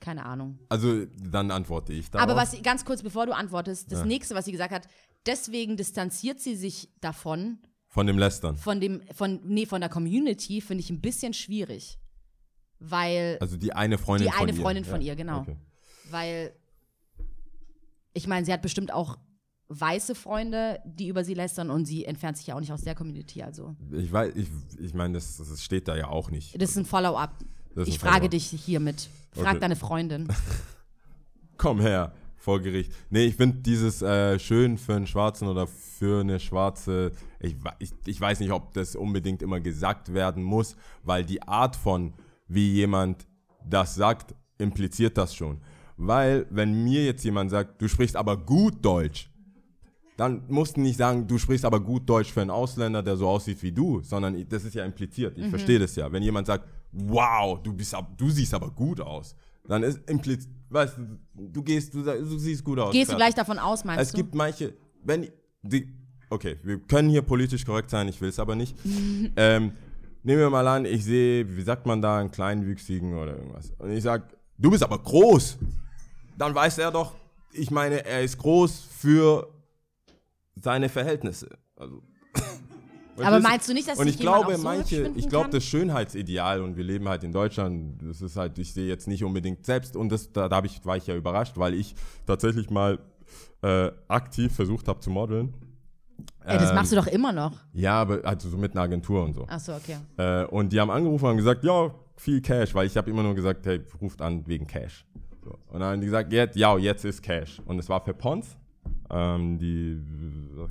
keine Ahnung. also dann antworte ich darauf. Aber was, ganz kurz, bevor du antwortest, das nächste, was sie gesagt hat, deswegen distanziert sie sich davon, Von dem Lästern. von dem, von, nee, von der Community, finde ich ein bisschen schwierig. Weil, Also die eine Freundin Die von eine ihr. Freundin von ihr, genau. Okay. weil, ich meine, sie hat bestimmt auch weiße Freunde, die über sie lästern und sie entfernt sich ja auch nicht aus der Community, also. Ich weiß, ich, ich meine, das, das steht da ja auch nicht. Das ist ein Follow-up. Ich frage dich hiermit. Frag Okay. deine Freundin. Komm her, vor Gericht. Nee, ich finde dieses äh, schön für einen Schwarzen oder für eine Schwarze, ich, ich, ich weiß nicht, ob das unbedingt immer gesagt werden muss, weil die Art von, wie jemand das sagt, impliziert das schon. Weil, wenn mir jetzt jemand sagt, du sprichst aber gut Deutsch, dann musst du nicht sagen, du sprichst aber gut Deutsch für einen Ausländer, der so aussieht wie du, sondern das ist ja impliziert. Ich verstehe das ja. Wenn jemand sagt, wow, du, bist, ab- du siehst aber gut aus, dann ist impliziert, weißt du, du gehst, du, du siehst gut aus. Gehst du gleich davon aus, meinst Es du? gibt manche, wenn die, okay, wir können hier politisch korrekt sein, ich will es aber nicht. ähm, nehmen wir mal an, ich sehe, wie sagt man da, einen kleinwüchsigen oder irgendwas. Und ich sag, du bist aber groß. Dann weiß er doch, ich meine, er ist groß für seine Verhältnisse. Also, Aber meinst du nicht, dass und ich glaube, so manche, ich glaube, das Schönheitsideal und wir leben halt in Deutschland, das ist halt, ich sehe jetzt nicht unbedingt selbst und das, da, da ich, war ich ja überrascht, weil ich tatsächlich mal äh, aktiv versucht habe zu modeln. Ey, das ähm, machst du doch immer noch. Ja, aber also so mit einer Agentur und so. Achso, okay. Äh, und die haben angerufen und gesagt, ja, viel Cash, weil ich habe immer nur gesagt, hey, ruft an wegen Cash. So. Und dann haben die gesagt, jetzt, ja, jetzt ist Cash. Und es war für Pons, ähm, die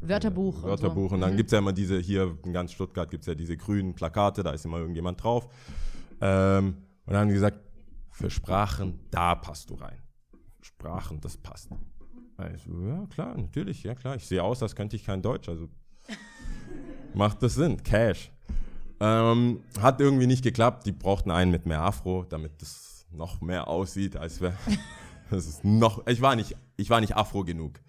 Wörterbuch und Wörterbuch. so. Und dann Mhm. gibt's ja immer diese, hier in ganz Stuttgart gibt's ja diese grünen Plakate, da ist immer irgendjemand drauf. Ähm, und dann haben die gesagt, für Sprachen, da passt du rein. Sprachen, das passt. Ich so, ja, klar, natürlich, ja klar. Ich sehe aus, als könnte ich kein Deutsch, also macht das Sinn. Cash. Ähm, hat irgendwie nicht geklappt. Die brauchten einen mit mehr Afro, damit das noch mehr aussieht, als wäre. Das ist noch. Ich war nicht, ich war nicht Afro genug.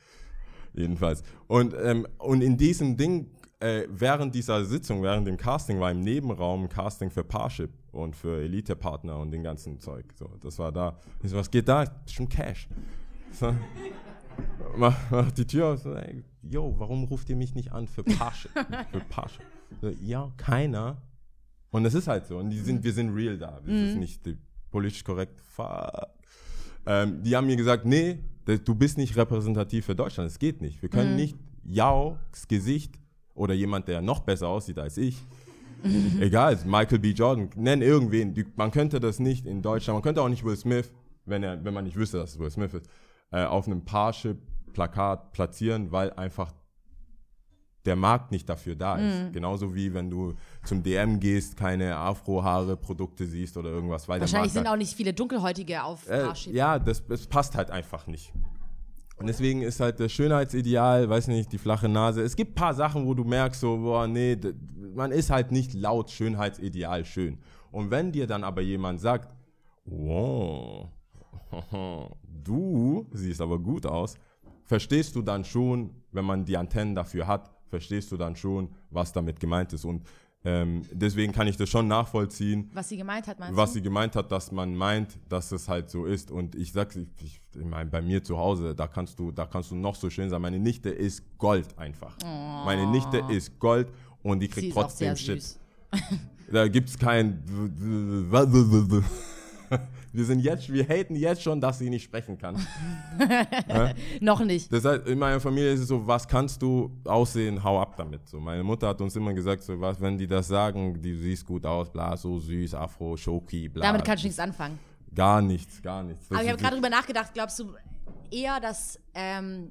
Jedenfalls. Und, ähm, und in diesem Ding, äh, während dieser Sitzung, während dem Casting, war im Nebenraum Casting für Parship und für Elite-Partner und den ganzen Zeug. So, das war da. Ich so, was geht da? Schon Cash. So. Mach, mach die Tür auf. So, ey, yo, warum ruft ihr mich nicht an für Parship? für Parship. So, ja, keiner. Und es ist halt so. Und die sind, wir sind real da. Das ist nicht politisch korrekt. Fuck. Ähm, die haben mir gesagt, nee, du bist nicht repräsentativ für Deutschland. Es geht nicht. Wir können nicht Yaos Gesicht oder jemand, der noch besser aussieht als ich, egal, Michael B. Jordan, nenn irgendwen. Man könnte das nicht in Deutschland, man könnte auch nicht Will Smith, wenn, er, wenn man nicht wüsste, dass es Will Smith ist, äh, auf einem Parship-Plakat platzieren, weil einfach der Markt nicht dafür da ist. Genauso wie wenn du zum DM gehst, keine Afro-Haare-Produkte siehst oder irgendwas, weil Wahrscheinlich sind auch nicht viele Dunkelhäutige auf äh, ja, das, das passt halt einfach nicht. Und deswegen ist halt das Schönheitsideal, weiß nicht, die flache Nase. Es gibt ein paar Sachen, wo du merkst, so, boah, nee, man ist halt nicht laut Schönheitsideal schön. Und wenn dir dann aber jemand sagt, wow, du siehst aber gut aus, verstehst du dann schon, wenn man die Antennen dafür hat, verstehst du dann schon, was damit gemeint ist. Und ähm, deswegen kann ich das schon nachvollziehen, Was sie gemeint hat, meinst was du? sie gemeint hat, dass man meint, dass es halt so ist. Und ich sag's, ich, ich, ich meine, bei mir zu Hause, da kannst du, da kannst du noch so schön sein. Meine Nichte ist Gold einfach. Meine Nichte ist Gold und die kriegt trotzdem Shit. Da gibt's kein wir sind jetzt, wir haten jetzt schon, dass sie nicht sprechen kann. Noch nicht. Das heißt, in meiner Familie ist es so, was kannst du aussehen, hau ab damit. So, meine Mutter hat uns immer gesagt, so, was, wenn die das sagen, die siehst gut aus, bla, so süß, Afro, Schoki, bla. Damit kannst du nichts anfangen. Gar nichts, gar nichts. Das Aber ich habe gerade drüber nachgedacht, glaubst du eher, dass ähm,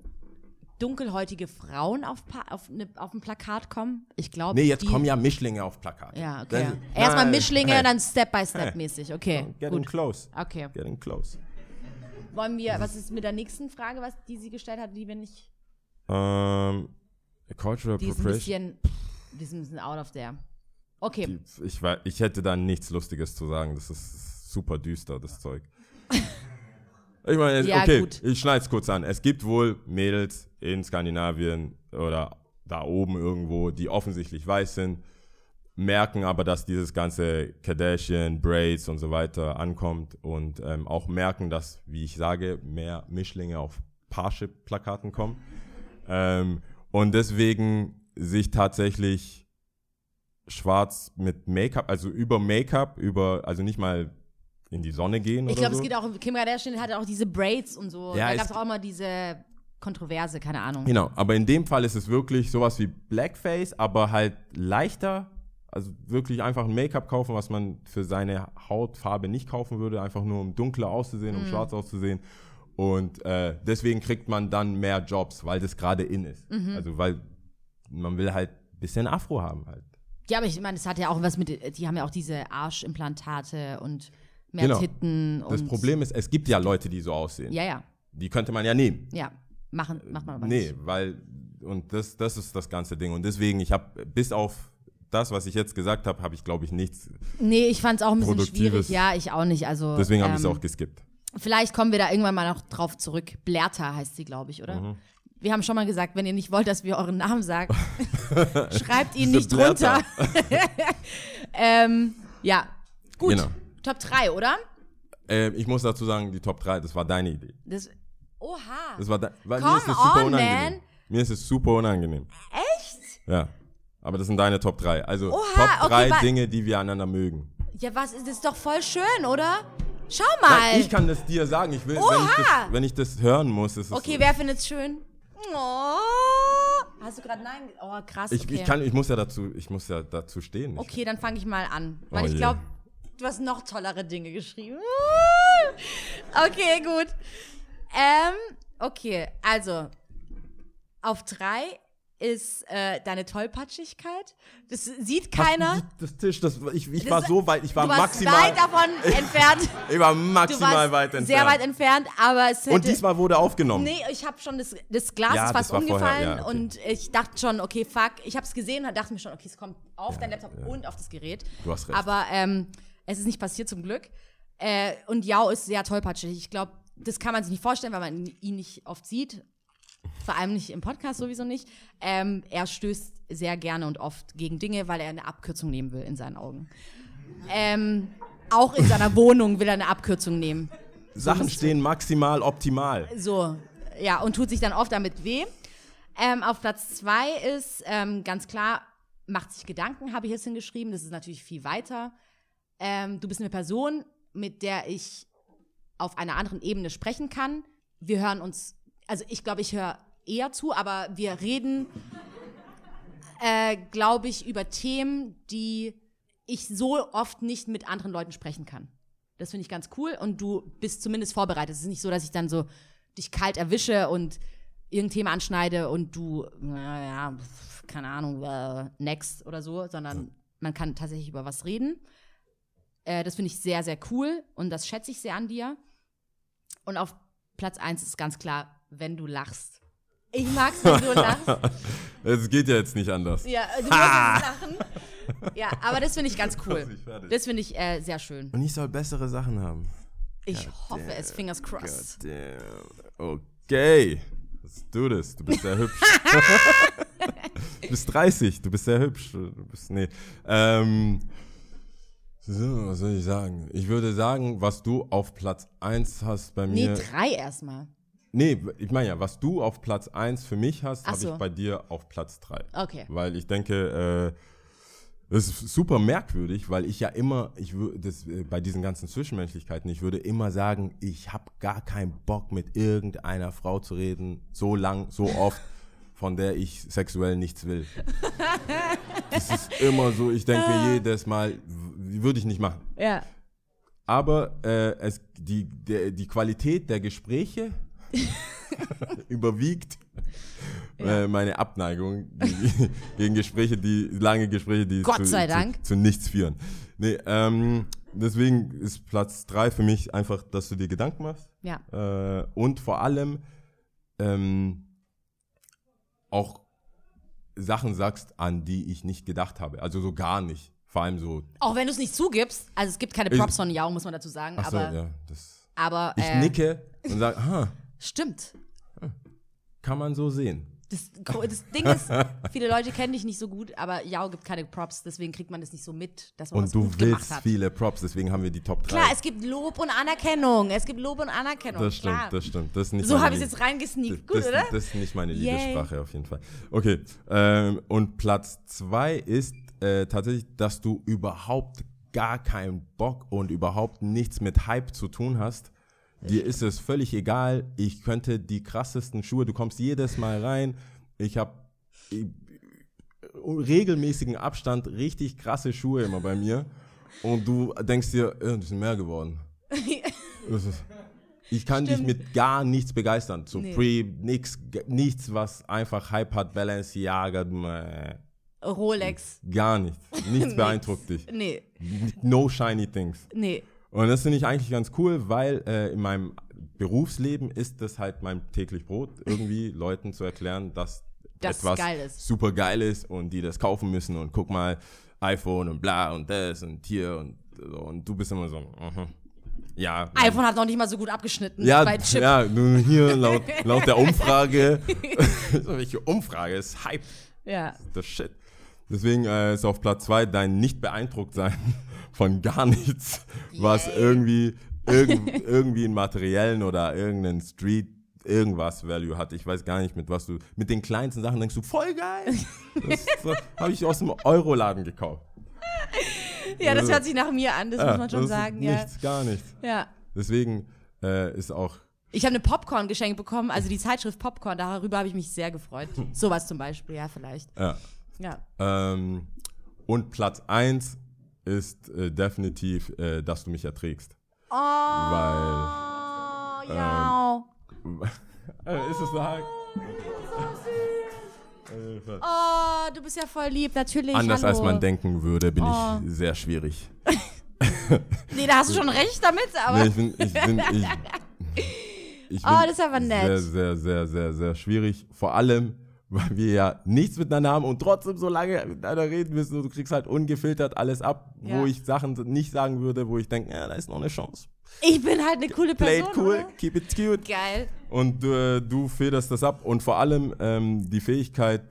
dunkelhäutige Frauen auf, auf, ne, auf ein Plakat kommen? Ich glaube. Nee, jetzt die- kommen ja Mischlinge auf Plakat. Ja, okay. Das- Erstmal Mischlinge, hey, dann Step by Step mäßig. Okay. Getting Gut. close. Okay. Getting close. Wollen wir, was ist mit der nächsten Frage, was die sie gestellt hat, die wir nicht. Ähm, Cultural Die Appropriation. Die ist ein bisschen out of there. Okay. Die- Ich, war, ich hätte da nichts Lustiges zu sagen. Das ist super düster, das Zeug. Ich meine, Ja, okay, gut. ich schneide es kurz an. Es gibt wohl Mädels in Skandinavien oder da oben irgendwo, die offensichtlich weiß sind, merken aber, dass dieses ganze Kardashian, Braids und so weiter ankommt und ähm, auch merken, dass, wie ich sage, mehr Mischlinge auf Parship-Plakaten kommen. Ähm, und deswegen sich tatsächlich schwarz mit Make-up, also über Make-up, über, also nicht mal in die Sonne gehen Ich glaube, so. es geht auch. Kim Kardashian hatte auch diese Braids und so. Ja, da gab es auch immer diese Kontroverse, keine Ahnung. Genau, aber in dem Fall ist es wirklich sowas wie Blackface, aber halt leichter. Also wirklich einfach ein Make-up kaufen, was man für seine Hautfarbe nicht kaufen würde, einfach nur um dunkler auszusehen, um schwarz auszusehen. Und äh, deswegen kriegt man dann mehr Jobs, weil das gerade in ist. Mhm. Also weil man will halt ein bisschen Afro haben halt. Ja, aber ich meine, das hat ja auch was mit. Die haben ja auch diese Arschimplantate und mehr Genau. Titten und. Das Problem ist, es gibt ja Leute, die so aussehen. Ja, ja. Die könnte man ja nehmen. Ja. Machen, macht man aber Nee, nicht. weil, und das, das ist das ganze Ding. Und deswegen, ich habe bis auf das, was ich jetzt gesagt habe, habe ich, glaube ich, nichts. Nee, ich fand es auch ein bisschen schwierig. Ja, ich auch nicht. Also, Deswegen habe ähm, ich es auch geskippt. Vielleicht kommen wir da irgendwann mal noch drauf zurück. Blerta heißt sie, glaube ich, Mhm. oder? Wir haben schon mal gesagt, wenn ihr nicht wollt, dass wir euren Namen sagen, schreibt ihn nicht drunter. Ähm, ja, gut. Genau. Top 3, oder? Äh, ich muss dazu sagen, die Top 3, das war deine Idee. Das, oha. Das war de weil Come mir ist das super on, unangenehm. man. Mir ist es super unangenehm. Echt? Ja. Aber das sind deine Top 3. Also Oha, Top okay, 3 wa- Dinge, die wir einander mögen. Ja, was? Das ist doch voll schön, oder? Schau mal. Nein, ich kann das dir sagen. Ich will, wenn ich, das, wenn ich das hören muss, ist es okay, so. wer findet's schön? Oh. Hast du gerade Nein? Oh, krass. ich, okay. ich, kann, ich, muss ja dazu, ich muss ja dazu stehen. Okay, dann fange ich mal an. Weil Oh ich glaube, du hast noch tollere Dinge geschrieben. Okay, gut. Ähm, okay, also auf drei ist äh, deine Tollpatschigkeit. Das sieht keiner. Das Tisch, das, ich, ich Das- war so weit, ich war du warst maximal, weit davon entfernt. ich war maximal weit entfernt. sehr weit entfernt, aber es hätte, Und diesmal wurde aufgenommen. Nee, ich habe schon das, das Glas Ja, ist das fast war vorher, umgefallen ja, okay. und ich dachte schon, okay, fuck. Ich habe es gesehen und dachte mir schon, okay, es kommt auf dein Laptop und auf das Gerät. Du hast recht. Aber ähm, es ist nicht passiert zum Glück. Äh, und Yao ist sehr tollpatschig. Ich glaube, das kann man sich nicht vorstellen, weil man ihn nicht oft sieht. Vor allem nicht im Podcast sowieso nicht. Ähm, er stößt sehr gerne und oft gegen Dinge, weil er eine Abkürzung nehmen will in seinen Augen. Ähm, auch in seiner Wohnung will er eine Abkürzung nehmen. Sachen stehen maximal optimal. So, ja, und tut sich dann oft damit weh. Ähm, auf Platz zwei ist ähm, ganz klar, macht sich Gedanken, habe ich jetzt hingeschrieben. Das ist natürlich viel weiter. Ähm, du bist eine Person, mit der ich auf einer anderen Ebene sprechen kann. Wir hören uns, also ich glaube, ich höre eher zu, aber wir reden, äh, glaube ich, über Themen, die ich so oft nicht mit anderen Leuten sprechen kann. Das finde ich ganz cool und du bist zumindest vorbereitet. Es ist nicht so, dass ich dann so dich kalt erwische und irgendein Thema anschneide und du, naja, keine Ahnung, äh, next oder so, sondern man kann tatsächlich über was reden. Äh, das finde ich sehr, sehr cool und das schätze ich sehr an dir. Und auf Platz eins ist ganz klar, wenn du lachst. Ich mag's, wenn du lachst. Es geht ja jetzt nicht anders. Ja, du musst lachen. Ja, aber das finde ich ganz cool. Das finde ich äh, sehr schön. Und ich soll bessere Sachen haben. Ich hoffe es, fingers crossed. Damn. Okay. Let's do this. Du bist sehr hübsch. du bist 30, du bist sehr hübsch. Du bist, nee. Ähm, so, was soll ich sagen? Ich würde sagen, was du auf Platz 1 hast bei Nee, mir. drei erstmal. Nee, ich meine ja, was du auf Platz 1 für mich hast, habe so. ich bei dir auf Platz 3. Okay. Weil ich denke, Das ist super merkwürdig, weil ich ja immer, ich das, äh, bei diesen ganzen Zwischenmenschlichkeiten, ich würde immer sagen, ich habe gar keinen Bock mit irgendeiner Frau zu reden, so lang, so oft, von der ich sexuell nichts will. Das ist immer so, ich denke mir jedes Mal, würde ich nicht machen. Ja. Aber äh, es, die, der, die Qualität der Gespräche überwiegt äh, meine Abneigung die, gegen Gespräche, die lange Gespräche, die Gott zu, sei zu, Dank. zu nichts führen. Nee, ähm, deswegen ist Platz drei für mich einfach, dass du dir Gedanken machst Ja. äh, und vor allem ähm, auch Sachen sagst, an die ich nicht gedacht habe. Also so gar nicht. Vor allem so. Auch wenn du es nicht zugibst. Also es gibt keine Ich- Props von Yao, muss man dazu sagen. Ach so, aber ja, das. aber Ich äh, nicke und sage, aha, stimmt. kann man so sehen. Das, das Ding ist, viele Leute kennen dich nicht so gut, aber Yao gibt keine Props, deswegen kriegt man das nicht so mit, dass man was Und du gut willst viele Props, deswegen haben wir die Top 3. Klar, es gibt Lob und Anerkennung. Es gibt Lob und Anerkennung. das stimmt, klar. das stimmt. Das ist nicht so habe ich es jetzt reingesneakt. Gut, das, oder? Das ist nicht meine. Liebessprache auf jeden Fall. Okay, ähm, und Platz zwei ist äh, tatsächlich, dass du überhaupt gar keinen Bock und überhaupt nichts mit Hype zu tun hast. Dir ist es völlig egal. Ich könnte die krassesten Schuhe, du kommst jedes Mal rein. Ich habe regelmäßigen Abstand richtig krasse Schuhe immer bei mir. Und du denkst dir, äh, das sind mehr geworden. Ich kann dich mit gar nichts begeistern. Supreme, nix, g- nichts, was einfach Hype hat, Balenciaga, meh, Rolex. gar nichts. Nichts Nix. beeindruckt dich. Nee, No shiny things. nee. Und das finde ich eigentlich ganz cool, weil äh, in meinem Berufsleben ist das halt mein täglich Brot, irgendwie Leuten zu erklären, dass Das etwas geil ist. super geil ist und die das kaufen müssen und guck mal, iPhone und bla und das und hier und so. Und du bist immer so, mhm. ja. iPhone hat noch nicht mal so gut abgeschnitten ja, bei Chip. ja, nun hier laut, laut der Umfrage, welche Umfrage ist Hype, Ja. das Shit. Deswegen äh, ist auf Platz zwei dein nicht beeindruckt sein von gar nichts, was Yay. irgendwie irgend, irgendwie einen materiellen oder irgendeinen Street irgendwas Value hat. Ich weiß gar nicht, mit was du mit den kleinsten Sachen denkst du voll geil. Das so, habe ich aus dem Euroladen gekauft. Ja, das hört sich nach mir an, das muss man schon sagen. Ja. Nichts, gar nichts. ja. Deswegen äh, ist auch Ich habe eine Popcorn geschenkt bekommen, also die Zeitschrift Popcorn, darüber habe ich mich sehr gefreut. Sowas zum Beispiel, ja, vielleicht. ja. Ja. Ähm, und Platz 1 ist äh, definitiv, äh, dass du mich erträgst. Oh, Weil- ja. Äh, ist es so hart? oh, du bist ja voll lieb, natürlich. Anders hallo. als man denken würde, bin Oh. ich sehr schwierig. Nee, da hast du schon recht damit, aber. Nee, ich bin, ich bin, ich, ich Oh, bin das ist aber nett. Sehr, sehr, sehr, sehr, sehr schwierig. Vor allem, weil wir ja nichts miteinander haben und trotzdem so lange miteinander reden müssen. Du kriegst halt ungefiltert alles ab, Ja. wo ich Sachen nicht sagen würde, wo ich denke, ja, da ist noch eine Chance. Ich bin halt eine coole Play Person. it cool, Oder? keep it cute. Geil. Und äh, du federst das ab. Und vor allem ähm, die Fähigkeit,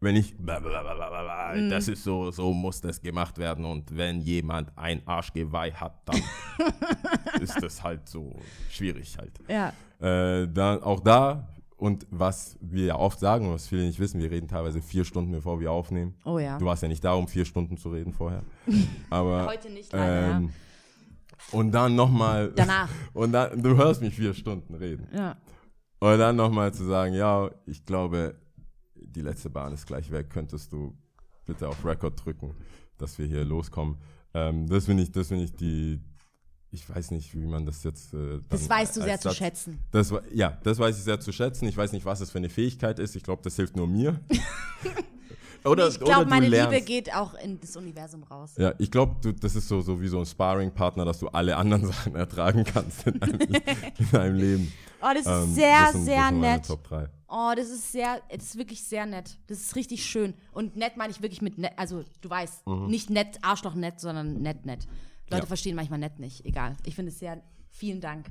wenn ich, Mhm. das ist so, so muss das gemacht werden. Und wenn jemand ein Arschgeweih hat, dann ist das halt so schwierig halt. Ja. Äh, dann auch da, und was wir ja oft sagen, was viele nicht wissen, wir reden teilweise vier Stunden, bevor wir aufnehmen. Oh ja. Du warst ja nicht da, um vier Stunden zu reden vorher. Aber, Heute nicht leider, ähm, Und dann nochmal. Danach. Und dann, du hörst mich vier Stunden reden. Ja. Und dann nochmal zu sagen, ja, ich glaube, die letzte Bahn ist gleich weg, könntest du bitte auf Record drücken, dass wir hier loskommen. Ähm, das finde ich, das finde ich die, ich weiß nicht, wie man das jetzt. Äh, Das weißt du sehr zu Satz- schätzen. Das, ja, das weiß ich sehr zu schätzen. Ich weiß nicht, was es für eine Fähigkeit ist. Ich glaube, das hilft nur mir. oder, ich glaube, meine lernst. Liebe geht auch in das Universum raus. Ja, ich glaube, das ist so, so wie so ein Sparring-Partner, dass du alle anderen Sachen ertragen kannst in deinem, in deinem Leben. Oh, das ist Ähm, sehr, das sind, sehr das sind nett. Top 3. Oh, das ist sehr, das ist wirklich sehr nett. Das ist richtig schön. Und nett meine ich wirklich mit nett, also du weißt, nicht nett, Arschloch nett, sondern nett, nett. Leute. Ja. verstehen manchmal nett nicht. Egal. Ich finde es sehr, vielen Dank.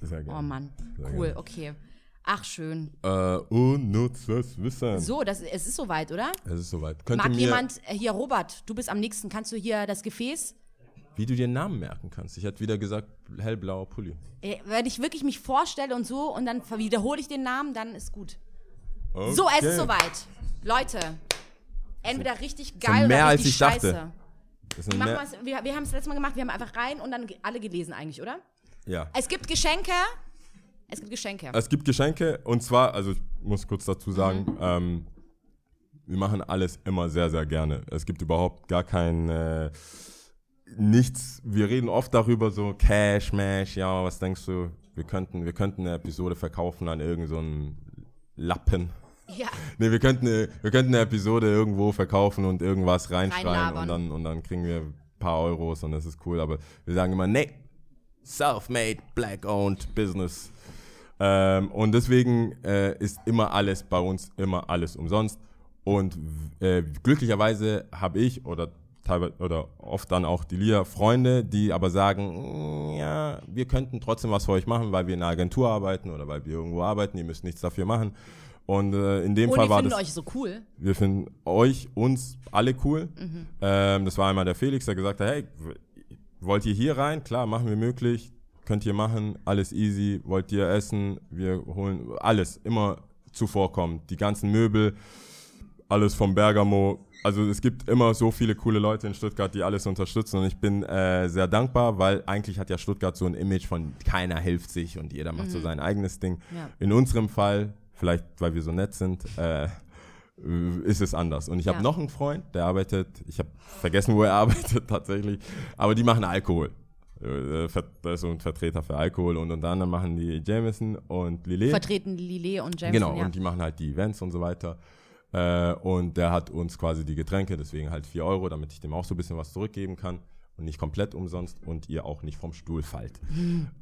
Sehr gerne. Oh Mann, Sehr cool, gerne. okay. Ach, schön. Äh, unnützes Wissen. So, das, es ist soweit, oder? Es ist soweit. Könnte Mag jemand, äh, hier Robert, du bist am nächsten, kannst du hier das Gefäß? wie du dir Namen merken kannst. Ich hätte wieder gesagt, hellblauer Pulli. Äh, Wenn ich wirklich mich vorstelle und so und dann wiederhole ich den Namen, dann ist gut. Okay. So, es ist soweit. Leute, Entweder richtig geil mehr, oder als richtig ich dachte. Wir wir haben es letztes Mal gemacht, wir haben einfach rein und dann ge- alle gelesen eigentlich, oder? ja. Es gibt Geschenke. Es gibt Geschenke. Es gibt Geschenke und zwar, also ich muss kurz dazu sagen, Mhm. ähm, wir machen alles immer sehr, sehr gerne. Es gibt überhaupt gar kein äh, nichts. Wir reden oft darüber, so Cash, Mash, ja, was denkst du? Wir könnten, wir könnten eine Episode verkaufen an irgendeinen so einen Lappen. Ja. Nee, wir könnten, eine, wir könnten eine Episode irgendwo verkaufen und irgendwas reinschreien und dann, und dann kriegen wir ein paar Euros und das ist cool. Aber wir sagen immer, nee, self-made, black-owned Business. Ähm, und deswegen äh, ist immer alles bei uns, immer alles umsonst. Und äh, glücklicherweise habe ich oder teilweise oder oft dann auch die Lia Freunde, die aber sagen, "Mm, ja, wir könnten trotzdem was für euch machen, weil wir in einer Agentur arbeiten oder weil wir irgendwo arbeiten, ihr müsst nichts dafür machen. Und äh, in dem Und Fall die war finden das euch so cool. wir finden euch, uns alle cool. Ähm, das war einmal der Felix, der gesagt hat, hey, wollt ihr hier rein? Klar, machen wir möglich. Könnt ihr machen, alles easy. Wollt ihr essen? Wir holen alles, immer zuvorkommt. Die ganzen Möbel, alles vom Bergamo. Also es gibt immer so viele coole Leute in Stuttgart, die alles unterstützen und ich bin äh, sehr dankbar, weil eigentlich hat ja Stuttgart so ein Image von keiner hilft sich und jeder macht so sein eigenes Ding. Ja. In unserem Fall, vielleicht weil wir so nett sind, äh, ist es anders. Und ich habe Ja. noch einen Freund, der arbeitet, ich habe vergessen, wo er arbeitet tatsächlich, aber die machen Alkohol. Äh, ver- Das ist so ein Vertreter für Alkohol und unter anderem machen die Jameson und Lillet. Vertreten Lillet und Jameson. Genau, ja. und die machen halt die Events und so weiter. Äh, und der hat uns quasi die Getränke, deswegen halt 4 Euro, damit ich dem auch so ein bisschen was zurückgeben kann und nicht komplett umsonst und ihr auch nicht vom Stuhl fallt.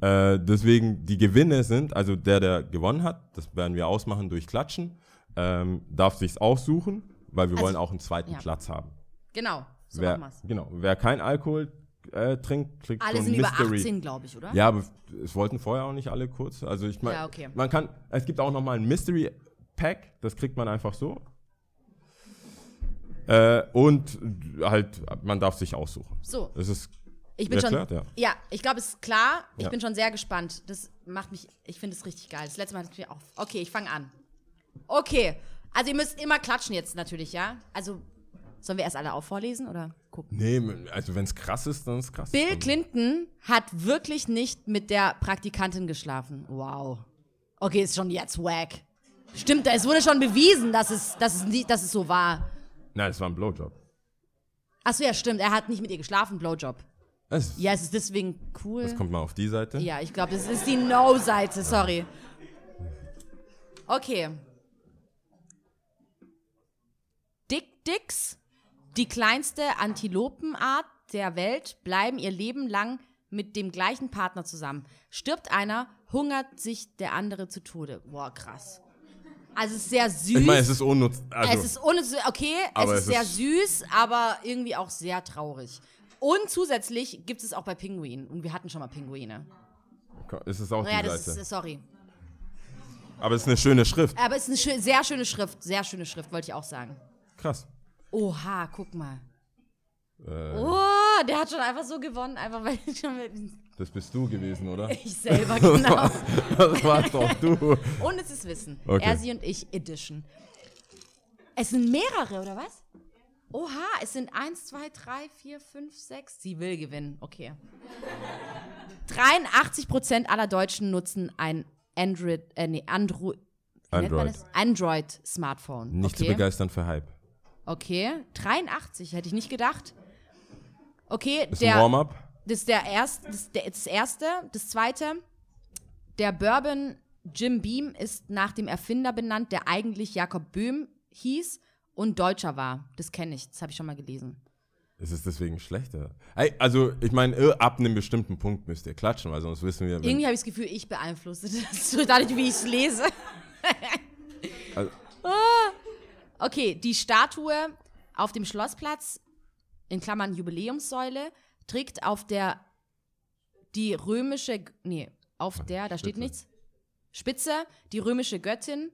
Äh, deswegen, die Gewinne sind, also der, der gewonnen hat, das werden wir ausmachen durch Klatschen, ähm, darf sich's aussuchen, weil wir Also, wollen auch einen zweiten ja. Platz haben. Genau, so wer, machen wir's. genau, wer kein Alkohol äh, trinkt, kriegt Alle so sind über Mystery. 18, glaube ich, oder? Ja, aber es wollten vorher auch nicht alle kurz. Also ich meine, Ja, okay. man kann, es gibt auch nochmal ein Mystery Pack, das kriegt man einfach so. Äh, und halt, man darf sich aussuchen. So, Das ist ich bin schon. ja. Ja, ich glaube, es ist klar. Ich Ja. bin schon sehr gespannt. Das macht mich, ich finde es richtig geil. Das letzte Mal hat es mir auch. Okay, ich fange an. Okay, also ihr müsst immer klatschen jetzt natürlich, ja? Also, sollen wir erst alle auch vorlesen oder gucken? Nee, also wenn es krass ist, dann ist es krass. Bill Dann- Clinton hat wirklich nicht mit der Praktikantin geschlafen. Wow. Okay, ist schon jetzt wack. Stimmt, es wurde schon bewiesen, dass es, dass es, nie, dass es so war. Nein, das war ein Blowjob. Achso, ja, stimmt. Er hat nicht mit ihr geschlafen, Blowjob. Das, Ja, es ist deswegen cool. das kommt mal auf die Seite. Ja, ich glaube, das ist die No-Seite, sorry. Okay. Dick Dicks, die kleinste Antilopenart der Welt, bleiben ihr Leben lang mit dem gleichen Partner zusammen. Stirbt einer, hungert sich der andere zu Tode. Boah, krass. Also es ist sehr süß. Ich meine, es ist unnutz. Also, Es ist unnütz, okay, es ist es sehr ist- süß, aber irgendwie auch sehr traurig. Und zusätzlich gibt es auch bei Pinguinen. Und wir hatten schon mal Pinguine. es ist auch Naja, die das Seite. ist, sorry. Aber es ist eine schöne Schrift. Aber es ist eine schö sehr schöne Schrift. Sehr schöne Schrift, wollte ich auch sagen. Krass. Oha, guck mal. Äh, Oh, der hat schon einfach so gewonnen, einfach weil ich schon mit das bist du gewesen, oder? ich selber, genau. das warst doch du. Und es ist Wissen. Okay. Er, sie und ich Edition. Es sind mehrere, oder was? Oha, es sind 1, 2, 3, 4, 5, 6. Sie will gewinnen, okay. 83% aller Deutschen nutzen ein Android, äh, nee, Andro Android. es? Android-Smartphone. Nicht zu okay. begeistern für Hype. Okay, 83, hätte ich nicht gedacht. Okay, Ist der, ein Warm-up. Das ist der erst, das, ist der, das erste. Das zweite, der Bourbon Jim Beam ist nach dem Erfinder benannt, der eigentlich Jakob Böhm hieß und Deutscher war. Das kenne ich, das habe ich schon mal gelesen. Ist es deswegen schlechter? Also, ich meine, äh, ab einem bestimmten Punkt müsst ihr klatschen, weil sonst wissen wir. Irgendwie habe ich das Gefühl, ich beeinflusse das, so dadurch, wie ich es lese. Also- Ah. okay, die Statue auf dem Schlossplatz, in Klammern Jubiläumssäule, trägt auf der die römische, nee, auf der, da steht Spitze. nichts, Spitze, die römische Göttin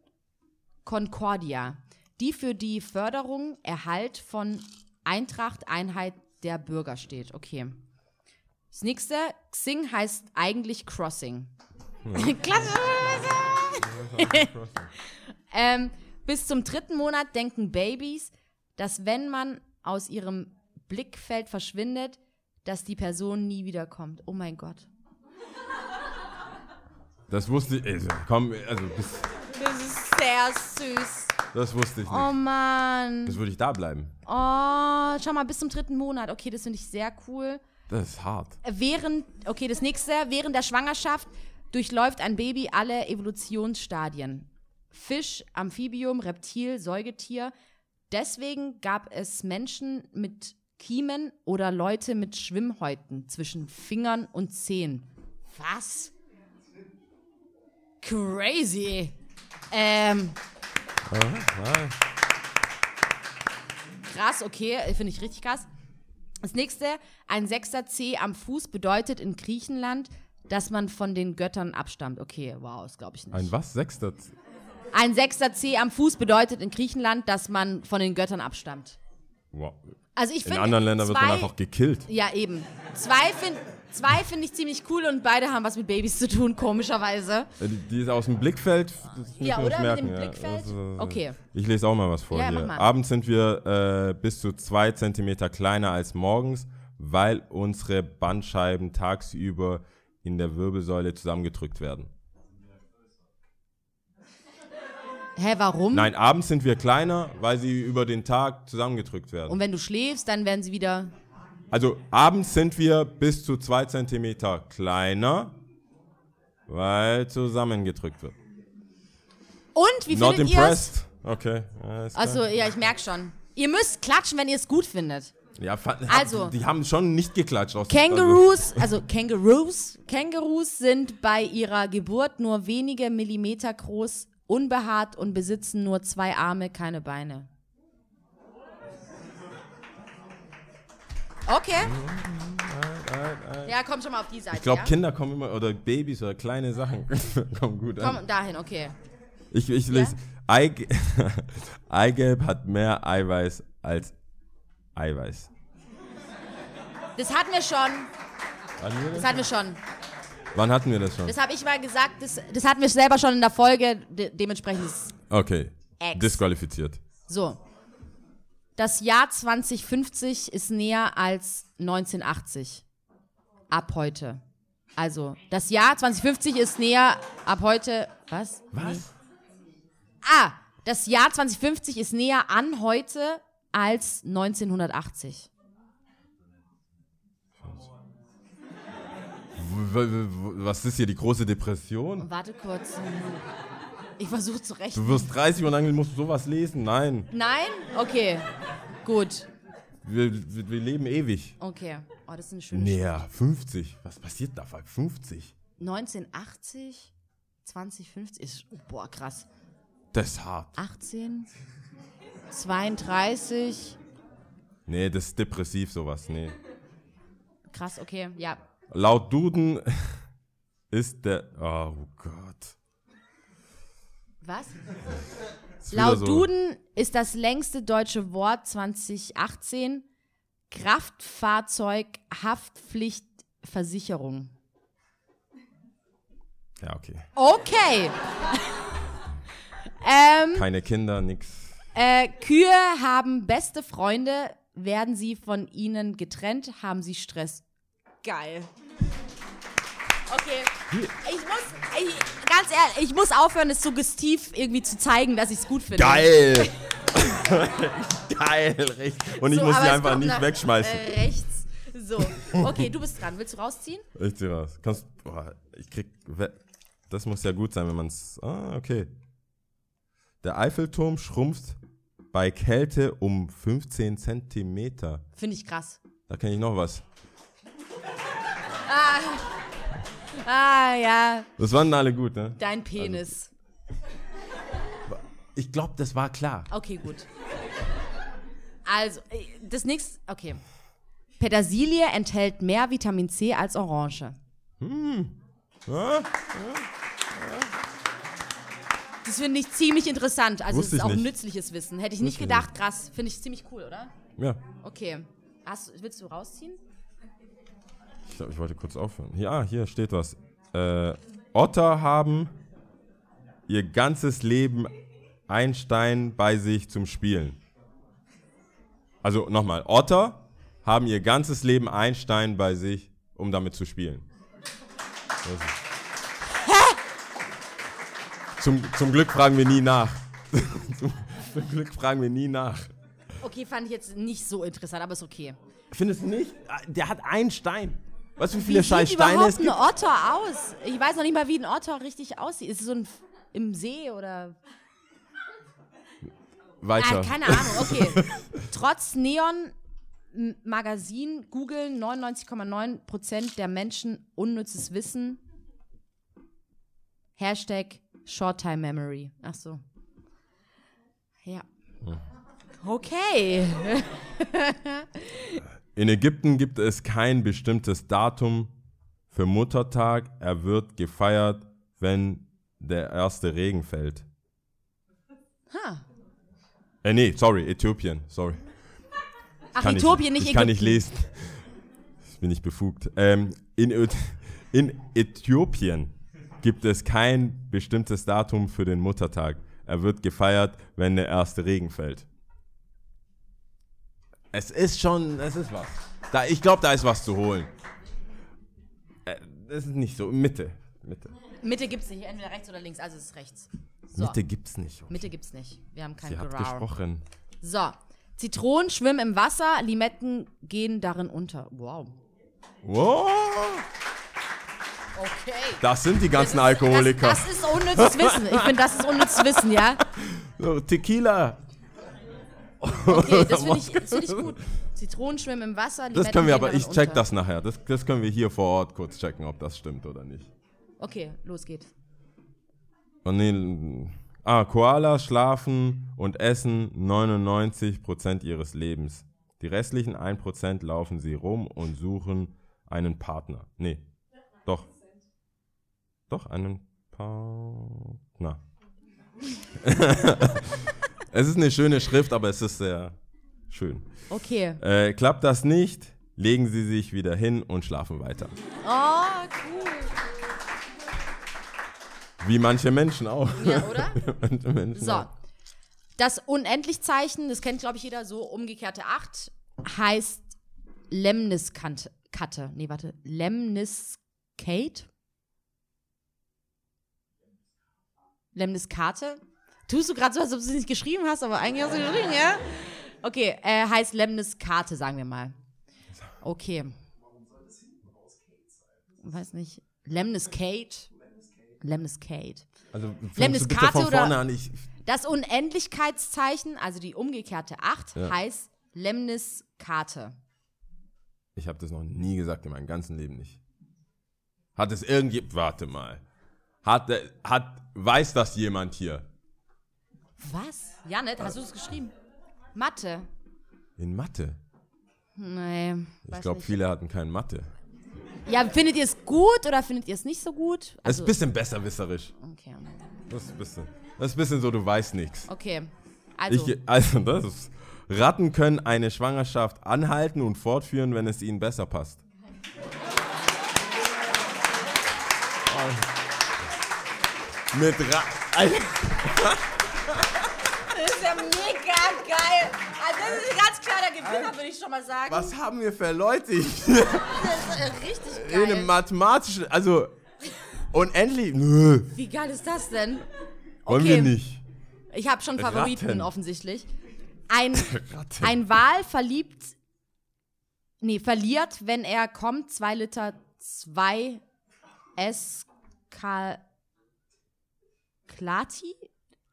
Concordia, die für die Förderung, Erhalt von Eintracht, Einheit der Bürger steht. Okay. Das nächste, Xing heißt eigentlich Crossing. Klasse! ähm, bis zum dritten Monat denken Babys, dass wenn man aus ihrem Blickfeld verschwindet, dass die Person nie wiederkommt. Oh mein Gott. Das wusste ich. Also, komm, also das, Das ist sehr süß. das wusste ich nicht. Oh Mann. Das würde ich da bleiben. Oh, schau mal, bis zum dritten Monat. Okay, das finde ich sehr cool. Das ist hart. Während, okay, das nächste, während der Schwangerschaft durchläuft ein Baby alle Evolutionsstadien. Fisch, Amphibium, Reptil, Säugetier. Deswegen gab es Menschen mit Kiemen oder Leute mit Schwimmhäuten zwischen Fingern und Zehen. Was? Crazy. Ähm. Krass, okay, finde ich richtig krass. Das nächste, ein sechster C am Fuß bedeutet in Griechenland, dass man von den Göttern abstammt. Okay, wow, das glaube ich nicht. Ein was? Sechster? Ein sechster C am Fuß bedeutet in Griechenland, dass man von den Göttern abstammt. Wow. Also ich In finde anderen Ländern wird man zwei- einfach gekillt. Ja, eben. Zwei finde zwei find ich ziemlich cool und beide haben was mit Babys zu tun, komischerweise. Äh, Die, ist aus dem Blickfeld. Ja, oder? Mit merken, dem ja. Blickfeld? Das, äh, Okay. Ich lese auch mal was vor Ja, hier. Abends sind wir äh, bis zu zwei Zentimeter kleiner als morgens, weil unsere Bandscheiben tagsüber in der Wirbelsäule zusammengedrückt werden. Hä, warum? Nein, abends sind wir kleiner, weil sie über den Tag zusammengedrückt werden. Und wenn du schläfst, dann werden sie wieder. Also abends sind wir bis zu zwei Zentimeter kleiner, weil zusammengedrückt wird. Und wie Not findet ihr es? impressed. Okay. Klar. Also, ja, ich merke schon. Ihr müsst klatschen, wenn ihr es gut findet. ja, also- die haben schon nicht geklatscht. Aus Kangaroos, also Kangaroos, Kangaroos sind bei ihrer Geburt nur wenige Millimeter groß, unbehaart und besitzen nur zwei Arme, keine Beine. Okay. Ja, komm schon mal auf die Seite. Ich glaube, ja? Kinder kommen immer, oder Babys oder kleine Sachen kommen gut an. Komm dahin, okay. Ich, ich lese, Eig Eigelb hat mehr Eiweiß als Eiweiß. Das hatten wir schon. Das? hatten wir schon. Wann hatten wir das schon? Das habe ich mal gesagt. Das, das hatten wir selber schon in der Folge. De dementsprechend ist Okay. Ex. Disqualifiziert. So. Das Jahr 2050 ist näher als 1980. Ab heute. Also, das Jahr 2050 ist näher ab heute. Was? Was? Ah, das Jahr 2050 ist näher an heute als 1980. Was ist hier die große Depression? Warte kurz. Ich versuche zu Du rechnen. wirst 30 und dann musst du sowas lesen. Nein. Nein? Okay. Gut. Wir, wir, wir leben ewig. Okay. Oh, das ist eine schöne Näher. 50. Was passiert da bei 50? 1980, 2050 ist, boah, krass. Das ist hart. 18, 32, Nee, das ist depressiv sowas. Nee. krass, okay, ja. Laut Duden ist der. Oh Gott. Was? Laut so- Duden ist das längste deutsche Wort 2018 Kraftfahrzeughaftpflichtversicherung. Ja, okay. Okay. ähm, Keine Kinder, nix. äh, Kühe haben beste Freunde. Werden sie von ihnen getrennt, haben sie Stress. Geil. Okay. Ich muss, ich, ganz ehrlich, ich muss aufhören, es suggestiv irgendwie zu zeigen, dass ich es gut finde. Geil! Geil, richtig. Und ich So, muss es einfach nicht wegschmeißen. Äh, rechts. So. Okay, du bist dran. Willst du rausziehen? Ich zieh raus. Kannst. Boah, ich krieg. Das muss ja gut sein, wenn man es. Ah, okay. Der Eiffelturm schrumpft bei Kälte um 15 Zentimeter. Finde ich krass. Da kenne ich noch was. Ah, ja. Das waren alle gut, ne? Dein Penis. Ich glaube, das war klar. Okay, gut. Also, äh, das nächste. Okay. Petersilie enthält mehr Vitamin C als Orange. Ah, Das finde ich ziemlich interessant. Also, Wusste es ist auch nicht. nützliches Wissen. Hätte ich nicht Wusste ich gedacht. Krass. Finde ich ziemlich cool, oder? Ja. Okay. Hast, willst du rausziehen? Ich glaube, ich wollte kurz aufhören. Ja, hier steht was. Äh, Otter haben ihr ganzes Leben ein Stein bei sich zum Spielen. Also nochmal, Otter haben ihr ganzes Leben ein Stein bei sich, um damit zu spielen. Zum, zum Glück fragen wir nie nach. zum, zum Glück fragen wir nie nach. Okay, fand ich jetzt nicht so interessant, aber ist okay. Findest du nicht? Der hat einen Stein. Weißt du, wie Wie viele scheiß sieht Steine überhaupt es ein gibt? Otter aus? Ich weiß noch nicht mal, wie ein Otter richtig aussieht. Ist es so ein F- im See oder? Weiter. Ah, keine Ahnung, okay. Trotz Neon Magazin googeln 99,9% der Menschen unnützes Wissen. Hashtag Short Time Memory. Ach so. Ja. Okay. In Ägypten gibt es kein bestimmtes Datum für Muttertag. Er wird gefeiert, wenn der erste Regen fällt. Ha. Äh, nee, sorry, Äthiopien, sorry. Ach, Kann Äthiopien, ich, nicht Ich kann Ägypten. nicht lesen. Ich bin nicht befugt. Ähm, in, in Äthiopien gibt es kein bestimmtes Datum für den Muttertag. Er wird gefeiert, wenn der erste Regen fällt. Es ist schon, es ist was. Da, ich glaube, da ist was zu holen. Äh, das ist nicht so. Mitte. Mitte. Mitte gibt's nicht, entweder rechts oder links, also es ist rechts. So. Mitte gibt's nicht. Mitte gibt's nicht. Wir haben kein Sie hat gesprochen. So. Zitronen schwimmen im Wasser, Limetten gehen darin unter. Wow. Wow. Okay. Das sind die ganzen Das ist- Alkoholiker. Das, das ist unnützes Wissen. Ich finde, das ist unnützes Wissen, ja? So, Tequila. Okay, das finde ich, das find ich gut. Zitronen schwimmen im Wasser, Limetten Das können wir gehen aber, ich check unter. das nachher. Das, das können wir hier vor Ort kurz checken, ob das stimmt oder nicht. Okay, los geht's. Und nee, ah, Koalas schlafen und essen 99% ihres Lebens. Die restlichen 1% laufen sie rum und suchen einen Partner. Nee, doch. Doch, einen Partner. es ist eine schöne Schrift, aber es ist sehr schön. Okay. Äh, klappt das nicht, legen sie sich wieder hin und schlafen weiter. Oh, cool. Wie manche Menschen auch. Ja, oder? manche Menschen So. auch. Das Unendlichzeichen, das kennt, glaube ich, jeder so, umgekehrte 8, heißt Lemniskante. Katte. Nee, warte. Lemniskate? Lemniskate? Tust du gerade so, als ob du es nicht geschrieben hast, aber eigentlich hast du geschrieben, ja? Okay, äh, heißt Lemniskate, sagen wir mal. Okay. Weiß nicht. Lemniskate? Lemniskate. Also fängst Lemnis du bitte Karte von oder- vorne an. Ich, Das Unendlichkeitszeichen, also die umgekehrte 8, Ja. heißt Lemniskate. ich habe das noch nie gesagt in meinem ganzen Leben nicht. Hat es irgendjemand. Warte mal. Hat, äh, hat, weiß das jemand hier? Was? Janet, hast du es geschrieben? Mathe. In Mathe? Nee, Ich glaube, viele hatten kein Mathe. Ja, findet ihr es gut oder findet ihr es nicht so gut? Es ist Also, ein bisschen besserwisserisch. okay. Das ist ein bisschen, das ist ein bisschen so, du weißt nichts. Okay. Also, Ich, also, das ist. Ratten können eine Schwangerschaft anhalten und fortführen, wenn es ihnen besser passt. Mit Ra Alter, das ist ja mega geil. Also, das ist ein ganz kleiner Gewinner, würde ich schon mal sagen. Was haben wir für Leute hier? Das ist äh, richtig In einem geil. mathematischen. Also. Unendlich. Nö. Wie geil ist das denn? Wollen Okay. wir nicht. Ich habe schon Favoriten Ratten. offensichtlich. Ein, Ratten. ein Wal verliebt, nee, verliert, wenn er kommt, zwei Liter 2 Eskalati.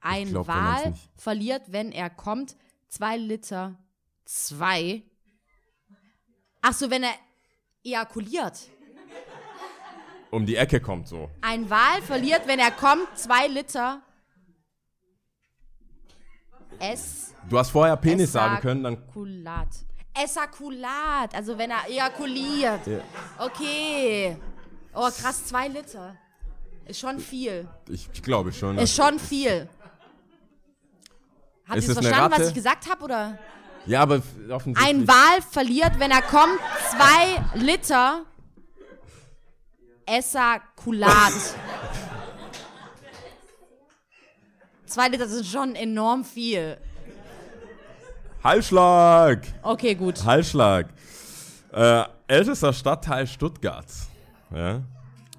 Ein glaub, Wal verliert, wenn er kommt, zwei Liter 2. Ach so, wenn er ejakuliert. Um die Ecke kommt so. Ein Wal verliert, wenn er kommt, zwei Liter S. Du hast vorher Penis sagen können, dann. Ejakulat. Esakulat, also wenn er ejakuliert. Okay. Oh, krass, zwei Liter. Ist schon viel. Ich, ich glaube schon. Ist schon viel. Habt ihr verstanden, was ich gesagt habe, oder? Ja, aber offensichtlich. Ein Wal verliert, wenn er kommt, zwei Liter Esakulat. zwei Liter sind schon enorm viel. Halsschlag! Okay, gut. Halsschlag. Äh, ältester Stadtteil Stuttgarts. Ja.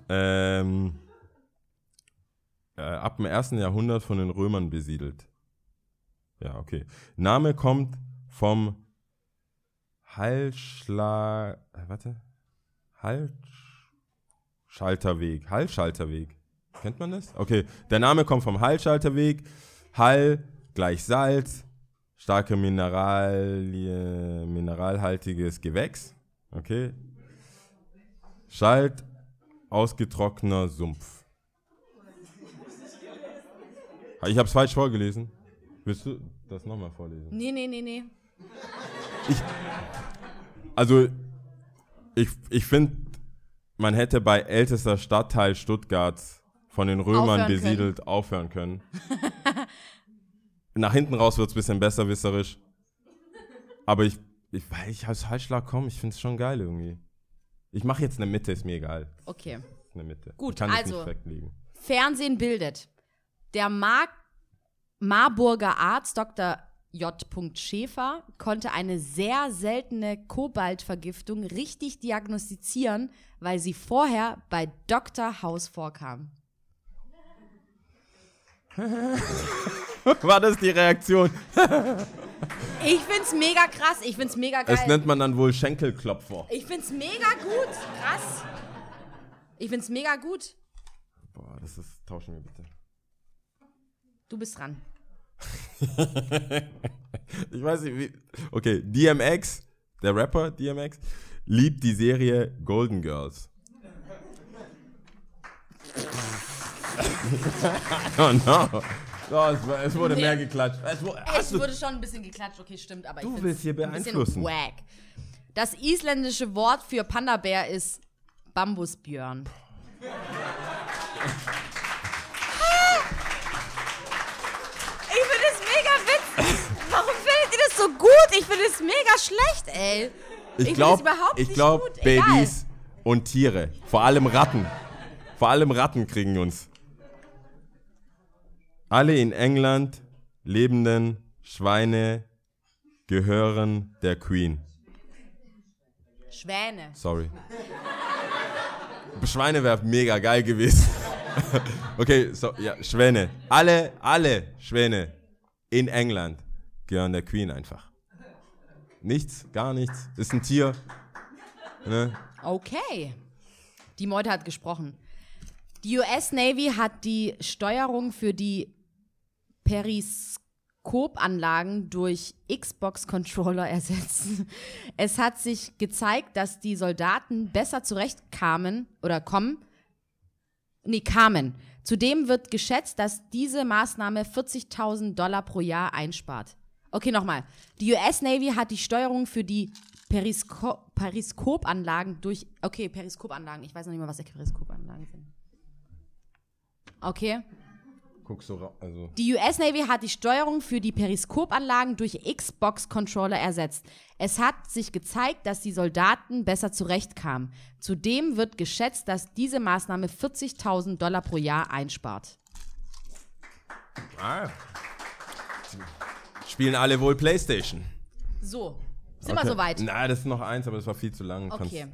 Ähm, äh, ab dem ersten Jahrhundert von den Römern besiedelt. Ja, okay. Name kommt vom Hallschlag. Äh, warte. Hallschalterweg. Hallschalterweg. Kennt man das? Okay. Der Name kommt vom Hallschalterweg. Hall gleich Salz. Starke Mineralie, mineralhaltiges Gewächs. Okay. Schalt ausgetrockneter Sumpf. Ich habe es falsch vorgelesen. Willst du das nochmal vorlesen? Nee, nee, nee, nee. Also, ich, ich finde, man hätte bei ältester Stadtteil Stuttgarts von den Römern Aufhören besiedelt aufhören können. Nach hinten raus wird es ein bisschen besserwisserisch. Aber ich, ich, weil ich als Halsschlag komme, ich finde es schon geil irgendwie. Ich mache jetzt eine Mitte, ist mir egal. Okay. Eine Mitte. Gut, ich kann das also-. Fernsehen bildet. Der Mar Marburger Arzt Dr. J. Schäfer konnte eine sehr seltene Kobaltvergiftung richtig diagnostizieren, weil sie vorher bei Dr. House vorkam. War das die Reaktion? Ich find's mega krass, ich find's mega Das geil. nennt man dann wohl Schenkelklopfer. Ich find's mega gut, krass. Ich find's mega gut. Boah, das ist, tauschen wir bitte. Du bist dran. Ich weiß nicht, wie. Okay, DMX, der Rapper DMX, liebt die Serie Golden Girls. oh no. Oh, es, war- es wurde Nee. mehr geklatscht. Es, wo- Es wurde schon ein bisschen geklatscht, okay, stimmt, aber ich Du find's willst hier beeinflussen. Wack. Das isländische Wort für Panda-Bär ist Bambusbjörn. Ich finde es mega witzig. Warum findet ihr das so gut? Ich finde es mega schlecht, ey. ich glaube, es überhaupt ich nicht glaub, gut. Egal. Babys und Tiere, vor allem Ratten, vor allem Ratten kriegen uns. Alle in England lebenden Schweine gehören der Queen. Schwäne. Sorry. Schweine wäre mega geil gewesen. okay, so, ja, Schwäne. Alle, alle Schwäne in England gehören der Queen einfach. Nichts, gar nichts. Ist ein Tier. Ne? Okay. Die Meute hat gesprochen. Die US Navy hat die Steuerung für die Periskopanlagen durch Xbox-Controller ersetzt. Es hat sich gezeigt, dass die Soldaten besser zurechtkamen oder kommen. Nee, kamen. Zudem wird geschätzt, dass diese Maßnahme 40.000 Dollar pro Jahr einspart. Okay, nochmal. Die US Navy hat die Steuerung für die Perisko Periskopanlagen durch. Okay, Periskopanlagen. Ich weiß noch nicht mal, was Periskopanlagen sind. Okay. Guck so also. Die US Navy hat die Steuerung für die Periskopanlagen durch Xbox-Controller ersetzt. Es hat sich gezeigt, dass die Soldaten besser zurechtkamen. Zudem wird geschätzt, dass diese Maßnahme 40.000 Dollar pro Jahr einspart. Ah. Spielen alle wohl Playstation. So, sind Okay. wir soweit? Nein, das ist noch eins, aber das war viel zu lang. Okay.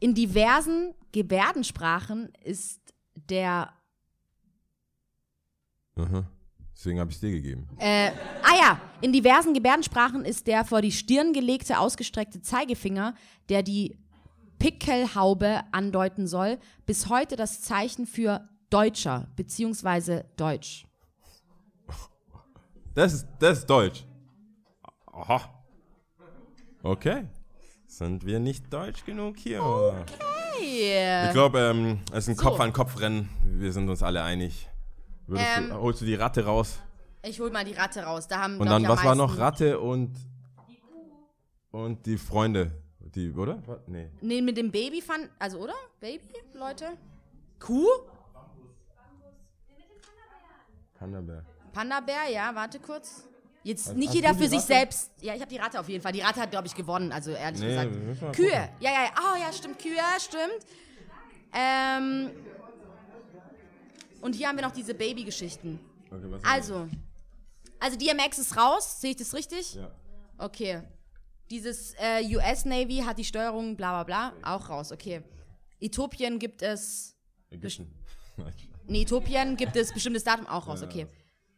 In diversen Gebärdensprachen ist der. Mhm. Deswegen habe ich es dir gegeben. Äh, ah ja, in diversen Gebärdensprachen ist der vor die Stirn gelegte ausgestreckte Zeigefinger, der die Pickelhaube andeuten soll, bis heute das Zeichen für Deutscher bzw. Deutsch. Das ist, das ist Deutsch. Aha. Okay. Sind wir nicht deutsch genug hier? Yeah. Ich glaube, ähm, es ist ein So. Kopf-an-Kopf-Rennen. Wir sind uns alle einig. Ähm, du, holst du die Ratte raus? Ich hol mal die Ratte raus. Da haben Und dann, was war noch? Ratte und. Und die Freunde. Die, oder? Nee. Nee, mit dem Baby fand. Also, oder? Baby, Leute? Kuh? Panda-Bär. Panda-Bär, ja, warte kurz. Jetzt Hast- nicht jeder für sich Ratte? selbst. Ja, ich habe die Ratte auf jeden Fall. Die Ratte hat, glaube ich, gewonnen, also ehrlich Nee, gesagt. Kühe. gucken. Ja, ja, ja. Oh, ja, stimmt. Kühe, stimmt. Ähm. Und hier haben wir noch diese Baby-Geschichten. Okay, was Also. Also, DMX ist raus. Sehe ich das richtig? Ja. Okay. Dieses äh, US Navy hat die Steuerung, bla bla bla, auch raus, okay. Äthiopien gibt es. Ägypten. Nee, Äthiopien gibt es bestimmtes Datum auch raus, okay.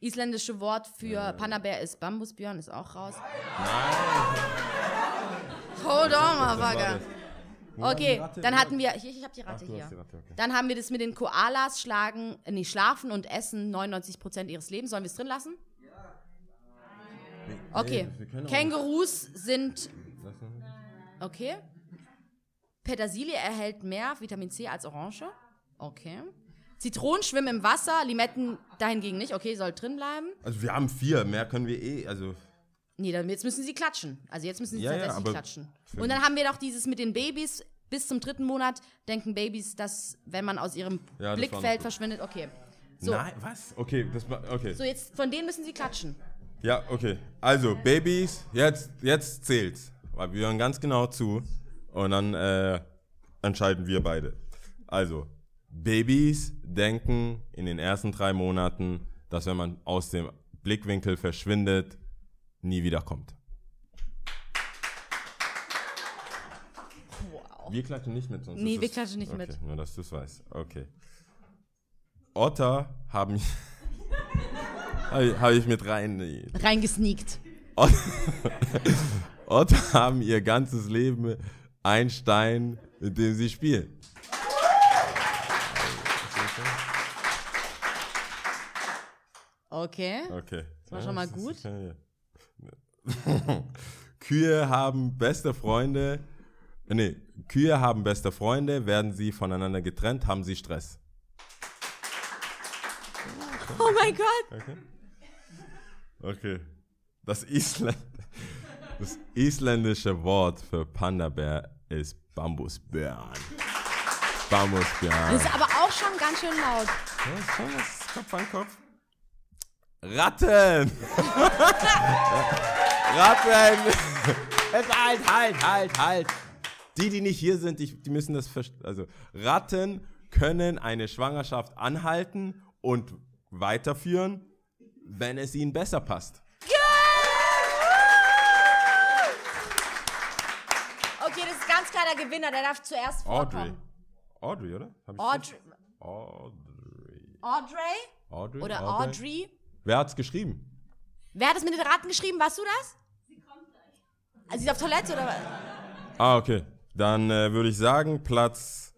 Isländische Wort für Panda-Bär ist Bambusbjörn, ist auch raus. Hold on, Motherfucker. Okay, dann hatten wir, hier, ich habe die Ratte Ach, hier. die Ratte, okay. Dann haben wir das mit den Koalas schlagen, äh, nee, schlafen und essen 99% ihres Lebens. Sollen wir es drin lassen? Okay. wir können auch- Kängurus sind Okay. Petersilie erhält mehr Vitamin C als Orange. Okay. Zitronen schwimmen im Wasser, Limetten dahingegen nicht. Okay, soll drin bleiben. Also wir haben vier, mehr können wir eh, also Nee, dann jetzt müssen sie klatschen. Also jetzt müssen sie Ja, ja, tatsächlich aber klatschen. Und dann haben wir noch dieses mit den Babys. Bis zum dritten Monat denken Babys, dass wenn man aus ihrem Ja, Blickfeld verschwindet, okay. So, Nein, was? Okay, das war, okay. so jetzt von denen müssen sie klatschen. Ja, okay. Also, Babys, jetzt, jetzt zählt's. Weil wir hören ganz genau zu. Und dann äh, entscheiden wir beide. Also, Babys denken in den ersten drei Monaten, dass wenn man aus dem Blickwinkel verschwindet, nie wiederkommt. Wow. Wir klatschen nicht mit uns. Nee, wir klatschen nicht okay, mit. Nur, dass du es weißt. Okay. Otter haben... Habe ich, hab ich mit rein... Reingesneakt. Ot- Otter haben ihr ganzes Leben ein Stein, mit dem sie spielen. Okay. Okay. Das war schon mal gut. Kühe haben beste Freunde. Nee, Kühe haben beste Freunde, werden sie voneinander getrennt, haben sie Stress. Oh mein Gott. Okay. Okay. Das, Island, das isländische Wort für Panda-Bär ist Bambusbjörn. Bambusbjörn. Das ist aber auch schon ganz schön laut. Ja, ist schon was Kopf an Kopf. Ratten! Ratten! Jetzt halt, halt, halt, halt! Die, die nicht hier sind, die, die müssen das verstehen. Also, Ratten können eine Schwangerschaft anhalten und weiterführen, wenn es ihnen besser passt. Okay, das ist ganz klar der Gewinner, der darf zuerst Audrey. vorkommen. Audrey, oder? Hab ich Audrey. Audrey. Audrey? Audrey? Oder Audrey? Wer hat's geschrieben? Wer hat das mit den Ratten geschrieben? Warst du das? Sie kommt gleich. Also sie ist auf Toilette oder was? Ah, okay. Dann äh, würde ich sagen, Platz.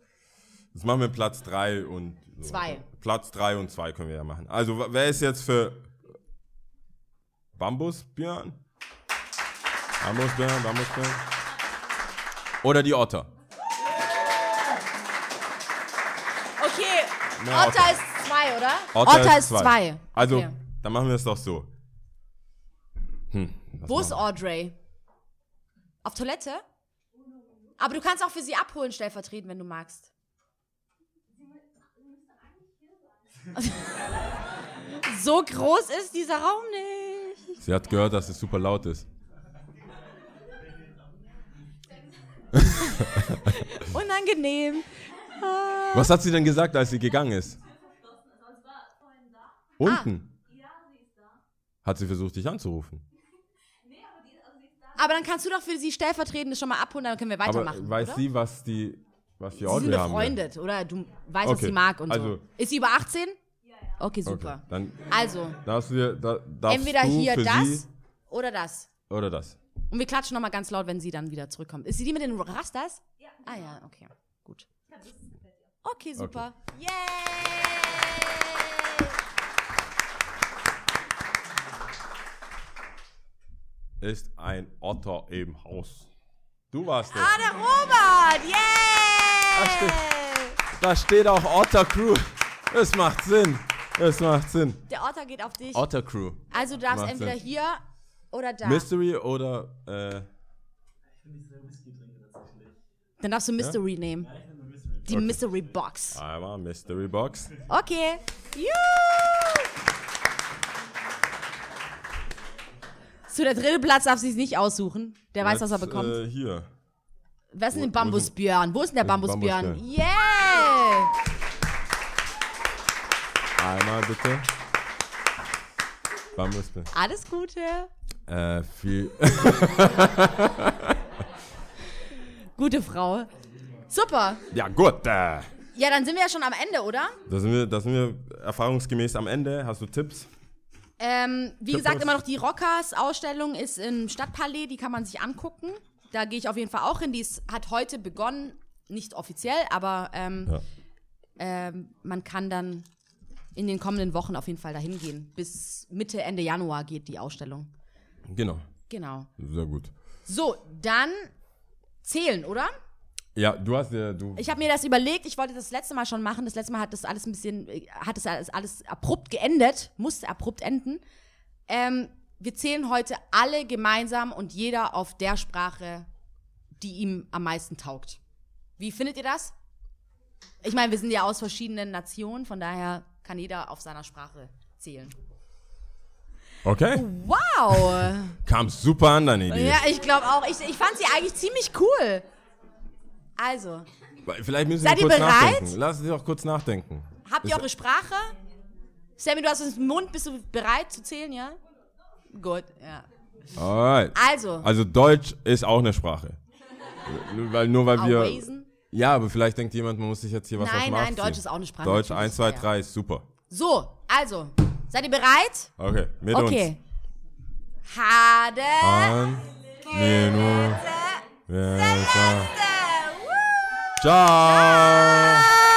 Jetzt machen wir Platz 3 und. So. Zwei. Platz 3 und 2 können wir ja machen. Also, wer ist jetzt für. Bambusbjörn? Bambusbjörn, Bambusbjörn. Oder die Otter. Okay, Otter Otter. ist zwei, oder? Otter, ist zwei. Also, Okay. Dann machen wir es doch so. Hm, Wo ist Audrey? Auf Toilette? Aber du kannst auch für sie abholen, stellvertretend, wenn du magst. so groß ist dieser Raum nicht. Sie hat gehört, dass es super laut ist. Unangenehm. Was hat sie denn gesagt, als sie gegangen ist? Unten? Hat sie versucht, dich anzurufen? Aber dann kannst du doch für sie stellvertretend das schon mal abholen, dann können wir Aber weitermachen. weiß oder? sie, was die, was die Sie Audrey sind haben? will? befreundet, oder? Du weißt, was Okay, sie mag und so. also- Ist sie über 18? Okay, Okay, super. dann Also, darfst du da, darfst entweder du hier für das sie oder das. oder das. Und wir klatschen nochmal ganz laut, wenn sie dann wieder zurückkommt. Ist sie die mit den Rastas? Ja. Ah ja, okay. Gut. Okay, super. Yay! Ist ein Otter im Haus. Du warst es. Ah, der Robert! Yay! Da steht auch Otter Crew. Das macht Sinn. Das macht Sinn. Der Otter geht auf dich. Otter Crew. Also du darfst Macht entweder Sinn. hier oder da. Mystery oder äh, Dann darfst du Mystery nehmen. Die Okay. Mystery Box. einmal Mystery Box. Okay. Juhu! So, der dritte Platz darf sich nicht aussuchen. Der weiß, was er bekommt. Äh, hier. Wer ist denn wo- der Bambusbjörn? Wo ist denn der wo ist Bambusbjörn? Bambusbjörn? Yeah! Einmal bitte. Bambusbild. Alles Gute. Äh, viel. Gute Frau. Super. ja, gut. Äh. Ja, dann sind wir ja schon am Ende, oder? Da sind, wir, da sind wir erfahrungsgemäß am Ende. Hast du Tipps? Ähm, wie gesagt, immer noch die Rockers-Ausstellung ist im Stadtpalais, die kann man sich angucken. Da gehe ich auf jeden Fall auch hin. Die ist, hat heute begonnen, nicht offiziell, aber ähm, Ja. ähm, man kann dann in den kommenden Wochen auf jeden Fall dahin gehen. Bis Mitte, Ende Januar geht die Ausstellung. Genau. Genau. Sehr gut. So, dann zählen, oder? Ja, du hast ja. Du, Ich habe mir das überlegt, ich wollte das letzte Mal schon machen. Das letzte Mal hat das alles ein bisschen, äh, hat das alles, alles abrupt geendet, musste abrupt enden. Ähm, wir zählen heute alle gemeinsam und jeder auf der Sprache, die ihm am meisten taugt. Wie findet ihr das? Ich meine, wir sind ja aus verschiedenen Nationen, von daher kann jeder auf seiner Sprache zählen. okay. Wow! Kam super an, deine Idee. ja, ich glaube auch. Ich, ich fand sie eigentlich ziemlich cool. Also, Vielleicht müssen Seid wir ihr kurz bereit? nachdenken. Lass uns doch kurz nachdenken. Habt ihr eure Sprache? Sammy, du hast es im Mund. Bist du bereit zu zählen, ja? Gut, ja. Alright. Also, Also Deutsch ist auch eine Sprache. Weil nur weil wir. Awesen. Ja, aber vielleicht denkt jemand, man muss sich jetzt hier was Nein, nein, Deutsch ist auch eine Sprache, Deutsch natürlich, 1, 2, ja, ja. 3 ist super. So, also, seid ihr bereit? Okay, mit Okay. Hade. uns. An, nee, nur. Wer Ciao. Kann